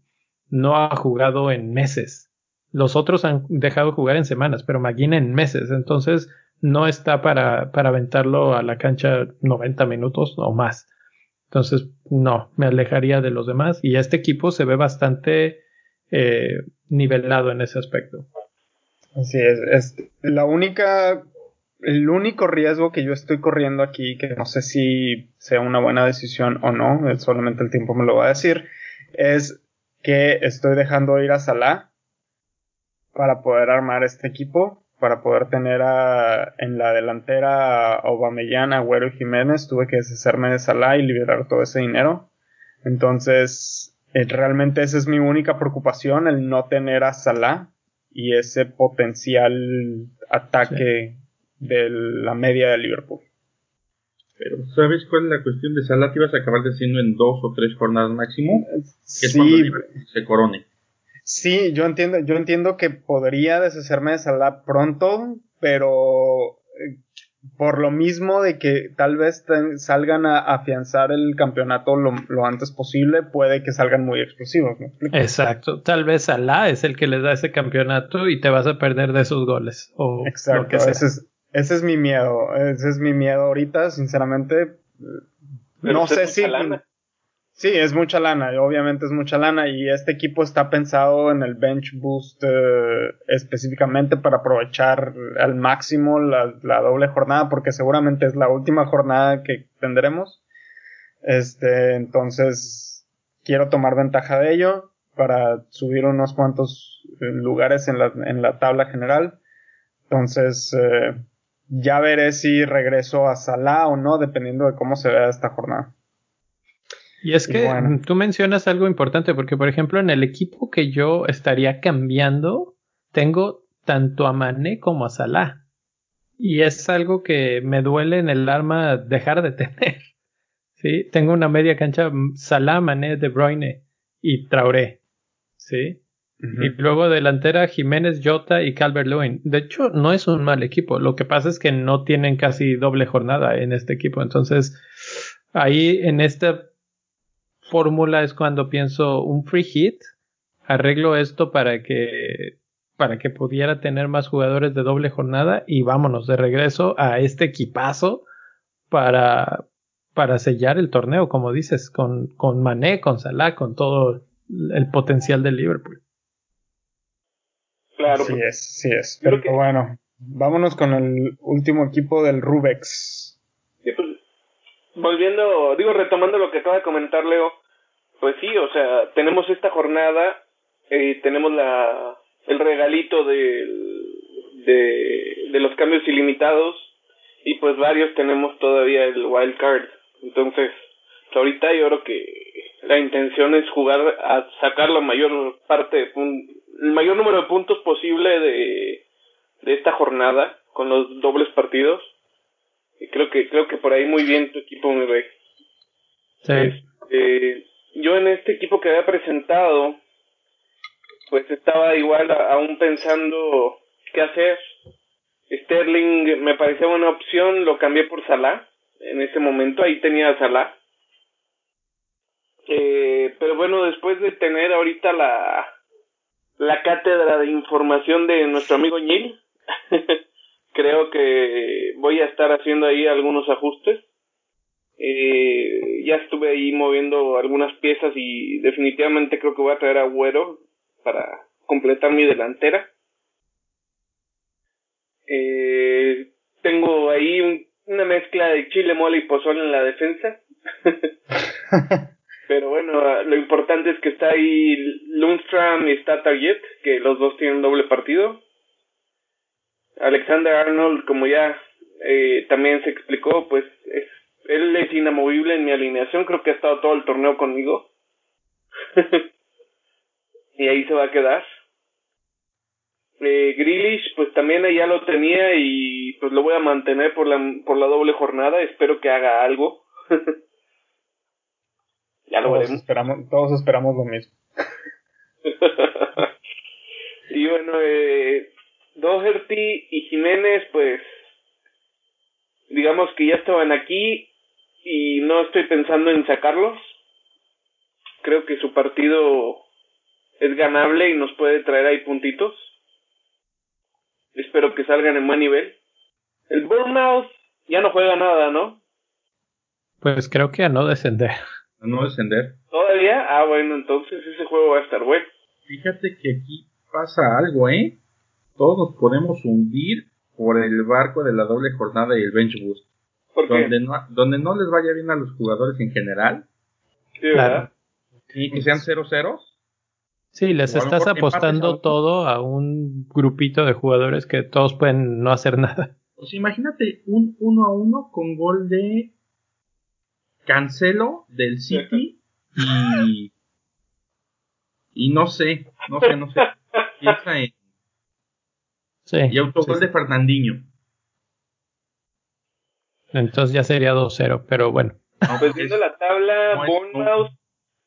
no ha jugado en meses. Los otros han dejado jugar en semanas, pero McGinn en meses. Entonces, no está para, para aventarlo a la cancha 90 minutos o más. Entonces, no, me alejaría de los demás y este equipo se ve bastante eh, nivelado en ese aspecto. Así es, es la única, el único riesgo que yo estoy corriendo aquí, que no sé si sea una buena decisión o no, solamente el tiempo me lo va a decir, es que estoy dejando ir a Salah para poder armar este equipo, para poder tener a, en la delantera a Aubameyang, Agüero y Jiménez, tuve que deshacerme de Salah y liberar todo ese dinero. Entonces, eh, realmente esa es mi única preocupación, el no tener a Salah y ese potencial ataque de la media de Liverpool. Pero, ¿sabes cuál es la cuestión de Salah? Te ibas a acabar diciendo en dos o tres jornadas máximo, que sí, es cuando Liverpool se corone. Sí, yo entiendo, yo entiendo que podría deshacerme de Salah pronto, pero eh, por lo mismo de que tal vez salgan a afianzar el campeonato lo, lo, antes posible, puede que salgan muy explosivos. ¿no? Exacto, tal vez Salah es el que les da ese campeonato y te vas a perder de sus goles. O Exacto, lo que sea. ese es, ese es mi miedo, ese es mi miedo ahorita, sinceramente. Pero no sé si... Sí, es mucha lana, obviamente es mucha lana y este equipo está pensado en el bench boost eh, específicamente para aprovechar al máximo la, la, doble jornada porque seguramente es la última jornada que tendremos. Este, entonces quiero tomar ventaja de ello para subir unos cuantos eh, lugares en la, en la tabla general. Entonces, eh, ya veré si regreso a Salah o no, dependiendo de cómo se vea esta jornada. Y es que bueno. tú mencionas algo importante, porque por ejemplo en el equipo que yo estaría cambiando, tengo tanto a Mané como a Salah. Y es algo que me duele en el alma dejar de tener. ¿Sí? Tengo una media cancha Salah, Mané, De Bruyne y Traoré. ¿Sí? Uh -huh. Y luego delantera Jiménez, Jota y Calvert Lewin. De hecho, no es un mal equipo. Lo que pasa es que no tienen casi doble jornada en este equipo. Entonces, ahí en esta fórmula es cuando pienso un free hit, arreglo esto para que para que pudiera tener más jugadores de doble jornada y vámonos de regreso a este equipazo para para sellar el torneo, como dices, con, con Mané, con Salah, con todo el potencial del Liverpool. Claro. Sí es, sí es. Pero que... bueno, vámonos con el último equipo del Rubex. Sí, pues, volviendo, digo, retomando lo que acaba de comentar Leo, pues sí, o sea, tenemos esta jornada, eh, tenemos la el regalito de, de, de los cambios ilimitados y pues varios tenemos todavía el wild card. Entonces, ahorita yo creo que la intención es jugar a sacar la mayor parte, de el mayor número de puntos posible de, de esta jornada con los dobles partidos. Y creo que creo que por ahí muy bien tu equipo, mi rey. Sí. Este, yo en este equipo que había presentado, pues estaba igual aún pensando qué hacer. Sterling me parecía buena opción, lo cambié por Salah en ese momento, ahí tenía a Salah. Eh, pero bueno, después de tener ahorita la, la cátedra de información de nuestro amigo Neil, creo que voy a estar haciendo ahí algunos ajustes. Eh, ya estuve ahí moviendo algunas piezas y definitivamente creo que voy a traer a Güero para completar mi delantera. Eh, tengo ahí un, una mezcla de chile, mole y pozole en la defensa. Pero bueno, lo importante es que está ahí Lundstrom y está Target, que los dos tienen doble partido. Alexander Arnold, como ya eh, también se explicó, pues es, él es inamovible en mi alineación, creo que ha estado todo el torneo conmigo. y ahí se va a quedar. Eh, Grealish, pues también ya lo tenía y pues lo voy a mantener por la, por la doble jornada, espero que haga algo. ya lo todos veremos. Esperamos, todos esperamos lo mismo. y bueno, eh, Doherty y Jiménez, pues digamos que ya estaban aquí y no estoy pensando en sacarlos. Creo que su partido es ganable y nos puede traer ahí puntitos. Espero que salgan en buen nivel. El Bournemouth ya no juega nada, ¿no? Pues creo que a no descender. A no descender. ¿Todavía? Ah, bueno, entonces ese juego va a estar bueno. Fíjate que aquí pasa algo, ¿eh? todos nos podemos hundir por el barco de la doble jornada y el bench boost. ¿Por qué? Donde no, donde no les vaya bien a los jugadores en general Sí, ¿verdad? y que sean 0-0. Sí, les estás empates apostando a- todo a un grupito de jugadores que todos pueden no hacer nada. Sea, imagínate un 1 a 1 con gol de Cancelo del City y. Y no sé, no sé, no sé. Piensa en. Sí. Y autogol sí, de. Fernandinho. Entonces ya sería 2-0, pero bueno. No, Pues es- viendo la tabla, no Bournemouth,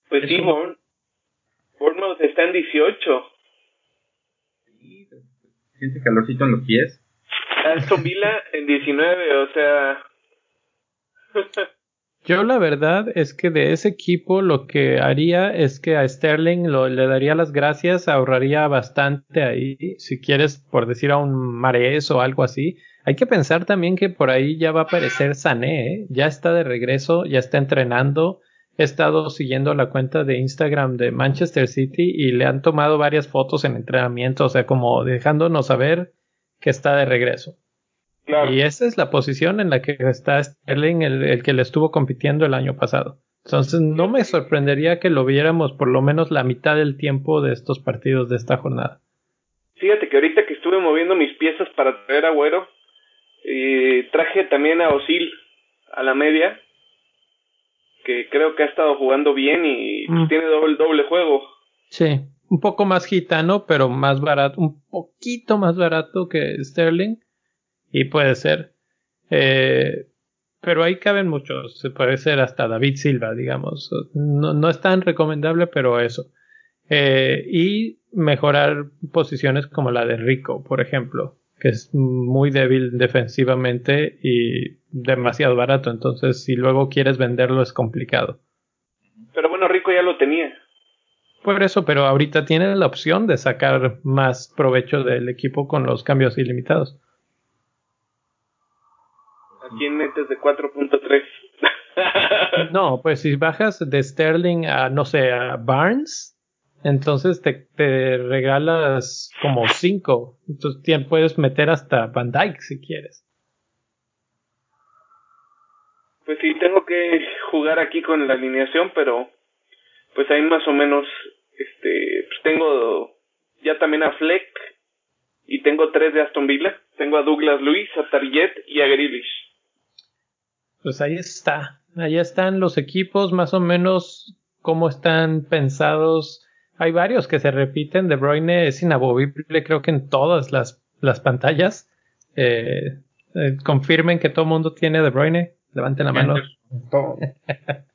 pues es sí, Bournemouth está en 18. Siente calorcito en los pies. Aston Villa en 19, o sea... Yo la verdad es que de ese equipo lo que haría es que a Sterling lo, le daría las gracias, ahorraría bastante ahí, si quieres por decir a un Mares o algo así. Hay que pensar también que por ahí ya va a aparecer Sané, ¿eh? ya está de regreso, ya está entrenando. He estado siguiendo la cuenta de Instagram de Manchester City y le han tomado varias fotos en entrenamiento, o sea, como dejándonos saber que está de regreso. Claro. Y esa es la posición en la que está Sterling, el, el que le estuvo compitiendo el año pasado. Entonces no me sorprendería que lo viéramos por lo menos la mitad del tiempo de estos partidos de esta jornada. Fíjate que ahorita que estuve moviendo mis piezas para traer a Güero, eh, traje también a Osil a la media, que creo que ha estado jugando bien y pues, Mm. tiene doble, doble juego. Sí, un poco más gitano, pero más barato, un poquito más barato que Sterling. Y puede ser. Eh, pero ahí caben muchos. Se puede ser hasta David Silva, digamos. No, no es tan recomendable, pero eso. Eh, y mejorar posiciones como la de Rico, por ejemplo, que es muy débil defensivamente y demasiado barato. Entonces, si luego quieres venderlo, es complicado. Pero bueno, Rico ya lo tenía. Por eso, pero ahorita tiene la opción de sacar más provecho del equipo con los cambios ilimitados. ¿A quién metes de 4.3? No, pues si bajas de Sterling a, no sé, a Barnes, entonces te, te regalas como 5. Entonces tien- puedes meter hasta Van Dyke si quieres. Pues sí, tengo que jugar aquí con la alineación, pero pues ahí más o menos, este, pues tengo ya también a Fleck y tengo tres de Aston Villa. Tengo a Douglas Luis, a Target y a Grealish. Pues ahí está. Ahí están los equipos, más o menos cómo están pensados. Hay varios que se repiten. De Bruyne es inamovible, creo que en todas las, las pantallas. Eh, eh, confirmen que todo el mundo tiene De Bruyne. Levanten la mano. Henderson.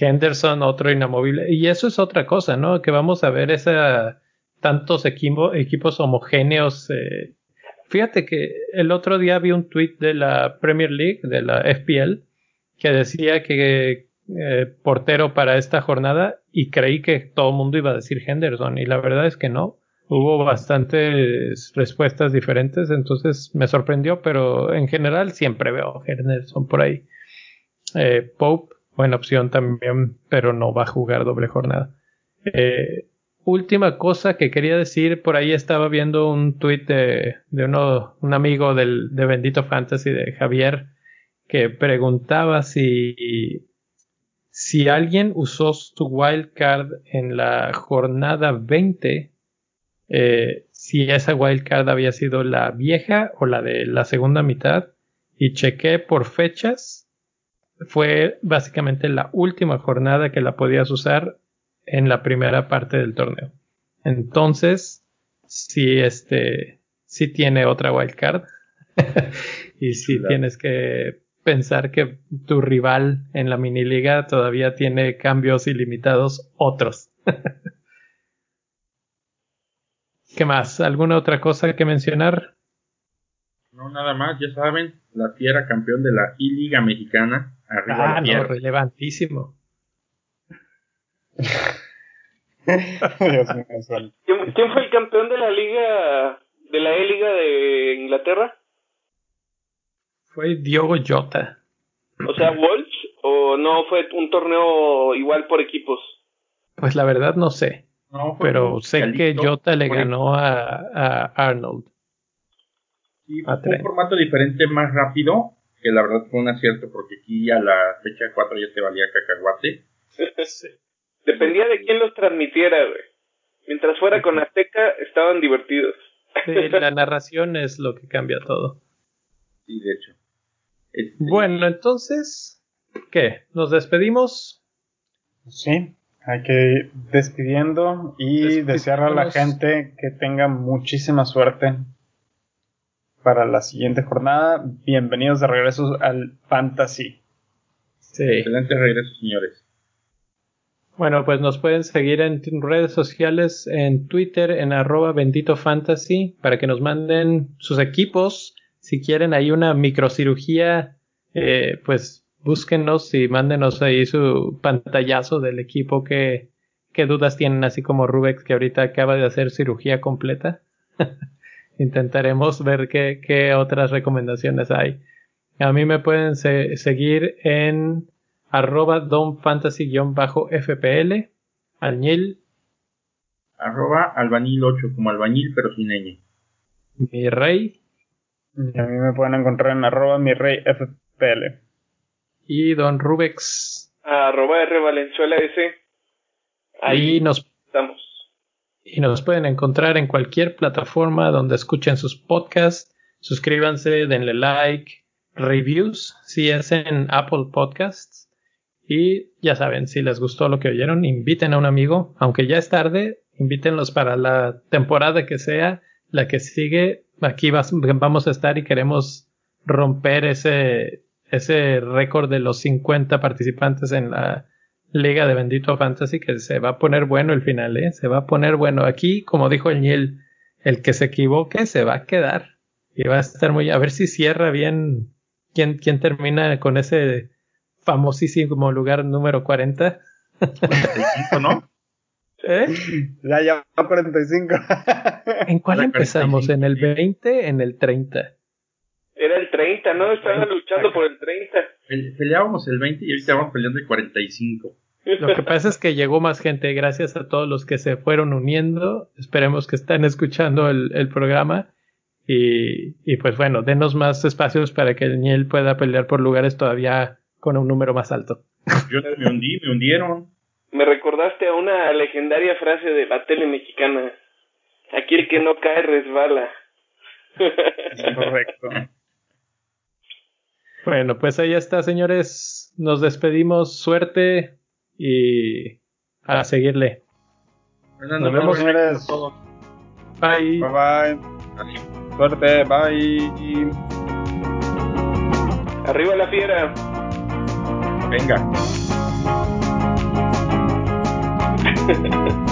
Henderson, otro inamovible. Y eso es otra cosa, ¿no? Que vamos a ver esa tantos equipo- equipos homogéneos. eh. Fíjate que el otro día vi un tweet de la Premier League, de la FPL, que decía que eh, portero para esta jornada y creí que todo el mundo iba a decir Henderson y la verdad es que no. Hubo bastantes respuestas diferentes, entonces me sorprendió, pero en general siempre veo Henderson por ahí. Eh, Pope, buena opción también, pero no va a jugar doble jornada. Eh, última cosa que quería decir, por ahí estaba viendo un tweet de, de uno, un amigo del, de Bendito Fantasy, de Javier, que preguntaba si, si alguien usó su wildcard en la jornada 20, eh, si esa wildcard había sido la vieja o la de la segunda mitad, y chequé por fechas, fue básicamente la última jornada que la podías usar en la primera parte del torneo. Entonces, si este, si tiene otra wildcard. y si Claro. tienes que pensar que tu rival en la mini liga todavía tiene cambios ilimitados otros. ¿Qué más? ¿Alguna otra cosa que mencionar? No, nada más, ya saben, la fiera campeón de la I-Liga Mexicana. Arriba Ah, la no, relevantísimo. Dios mío, Sol. ¿Quién, quién fue el campeón de la liga, de la E-Liga de Inglaterra? Fue Diogo Jota. O sea, Wolves, o no fue un torneo igual por equipos. Pues la verdad no sé. No, Pero sé que Jota le ganó a, a Arnold. Sí, fue un formato diferente, más rápido, que la verdad fue un acierto porque aquí a la fecha 4 ya te valía cacahuate. Dependía de quién los transmitiera, güey. Mientras fuera con Azteca, estaban divertidos. Sí, la narración es lo que cambia todo. Sí, de hecho. Este, bueno, entonces, ¿qué? ¿Nos despedimos? Sí, hay que ir despidiendo y desear a la gente que tenga muchísima suerte para la siguiente jornada. Bienvenidos de regreso al Fantasy. Sí. Excelente regreso, señores. Bueno, pues nos pueden seguir en redes sociales, en Twitter, en arroba bendito fantasy, para que nos manden sus equipos. Si quieren ahí una microcirugía, eh, pues búsquenos y mándenos ahí su pantallazo del equipo que, qué dudas tienen, así como Rubex que ahorita acaba de hacer cirugía completa. Intentaremos ver qué, qué, otras recomendaciones hay. A mí me pueden seguir en arroba donfantasy-fpl, alñil. Arroba albañil 8, como albañil pero sin ñ. Mi rey. Y a mí me pueden encontrar en arroba mi rey fpl. Y don Rubex. Arroba R Valenzuela S. Ahí nos estamos. Y nos pueden encontrar en cualquier plataforma donde escuchen sus podcasts. Suscríbanse, denle like, reviews si es en Apple Podcasts y ya saben, si les gustó lo que oyeron, inviten a un amigo, aunque ya es tarde, invítenlos para la temporada que sea, la que sigue. Aquí vamos a estar y queremos romper ese, ese récord de los 50 participantes en la Liga de Bendito Fantasy, que se va a poner bueno el final, ¿eh? Se va a poner bueno. Aquí, como dijo el Niel, el que se equivoque se va a quedar. Y va a estar muy, a ver si cierra bien quién, quién termina con ese famosísimo lugar número 40. 45, ¿no? ¿Eh? Ya ya 45. ¿En cuál empezamos? ¿En el 20? ¿En el 30? Era el 30, ¿no? Estaban luchando por el 30. Peleábamos el 20 y ahorita estábamos peleando el 45. Lo que pasa es que llegó más gente gracias a todos los que se fueron uniendo. Esperemos que estén escuchando el, el programa. Y, y, pues bueno, denos más espacios para que el Niel pueda pelear por lugares todavía con un número más alto. Yo me hundí, me hundieron. Me recordaste a una legendaria frase de la tele mexicana. Aquí el que no cae resbala. Correcto. Bueno, pues ahí está, señores. Nos despedimos. Suerte y a seguirle. Nos vemos, señores. Bye. Bye bye. Suerte, bye. Arriba la fiera. Venga. Thank you.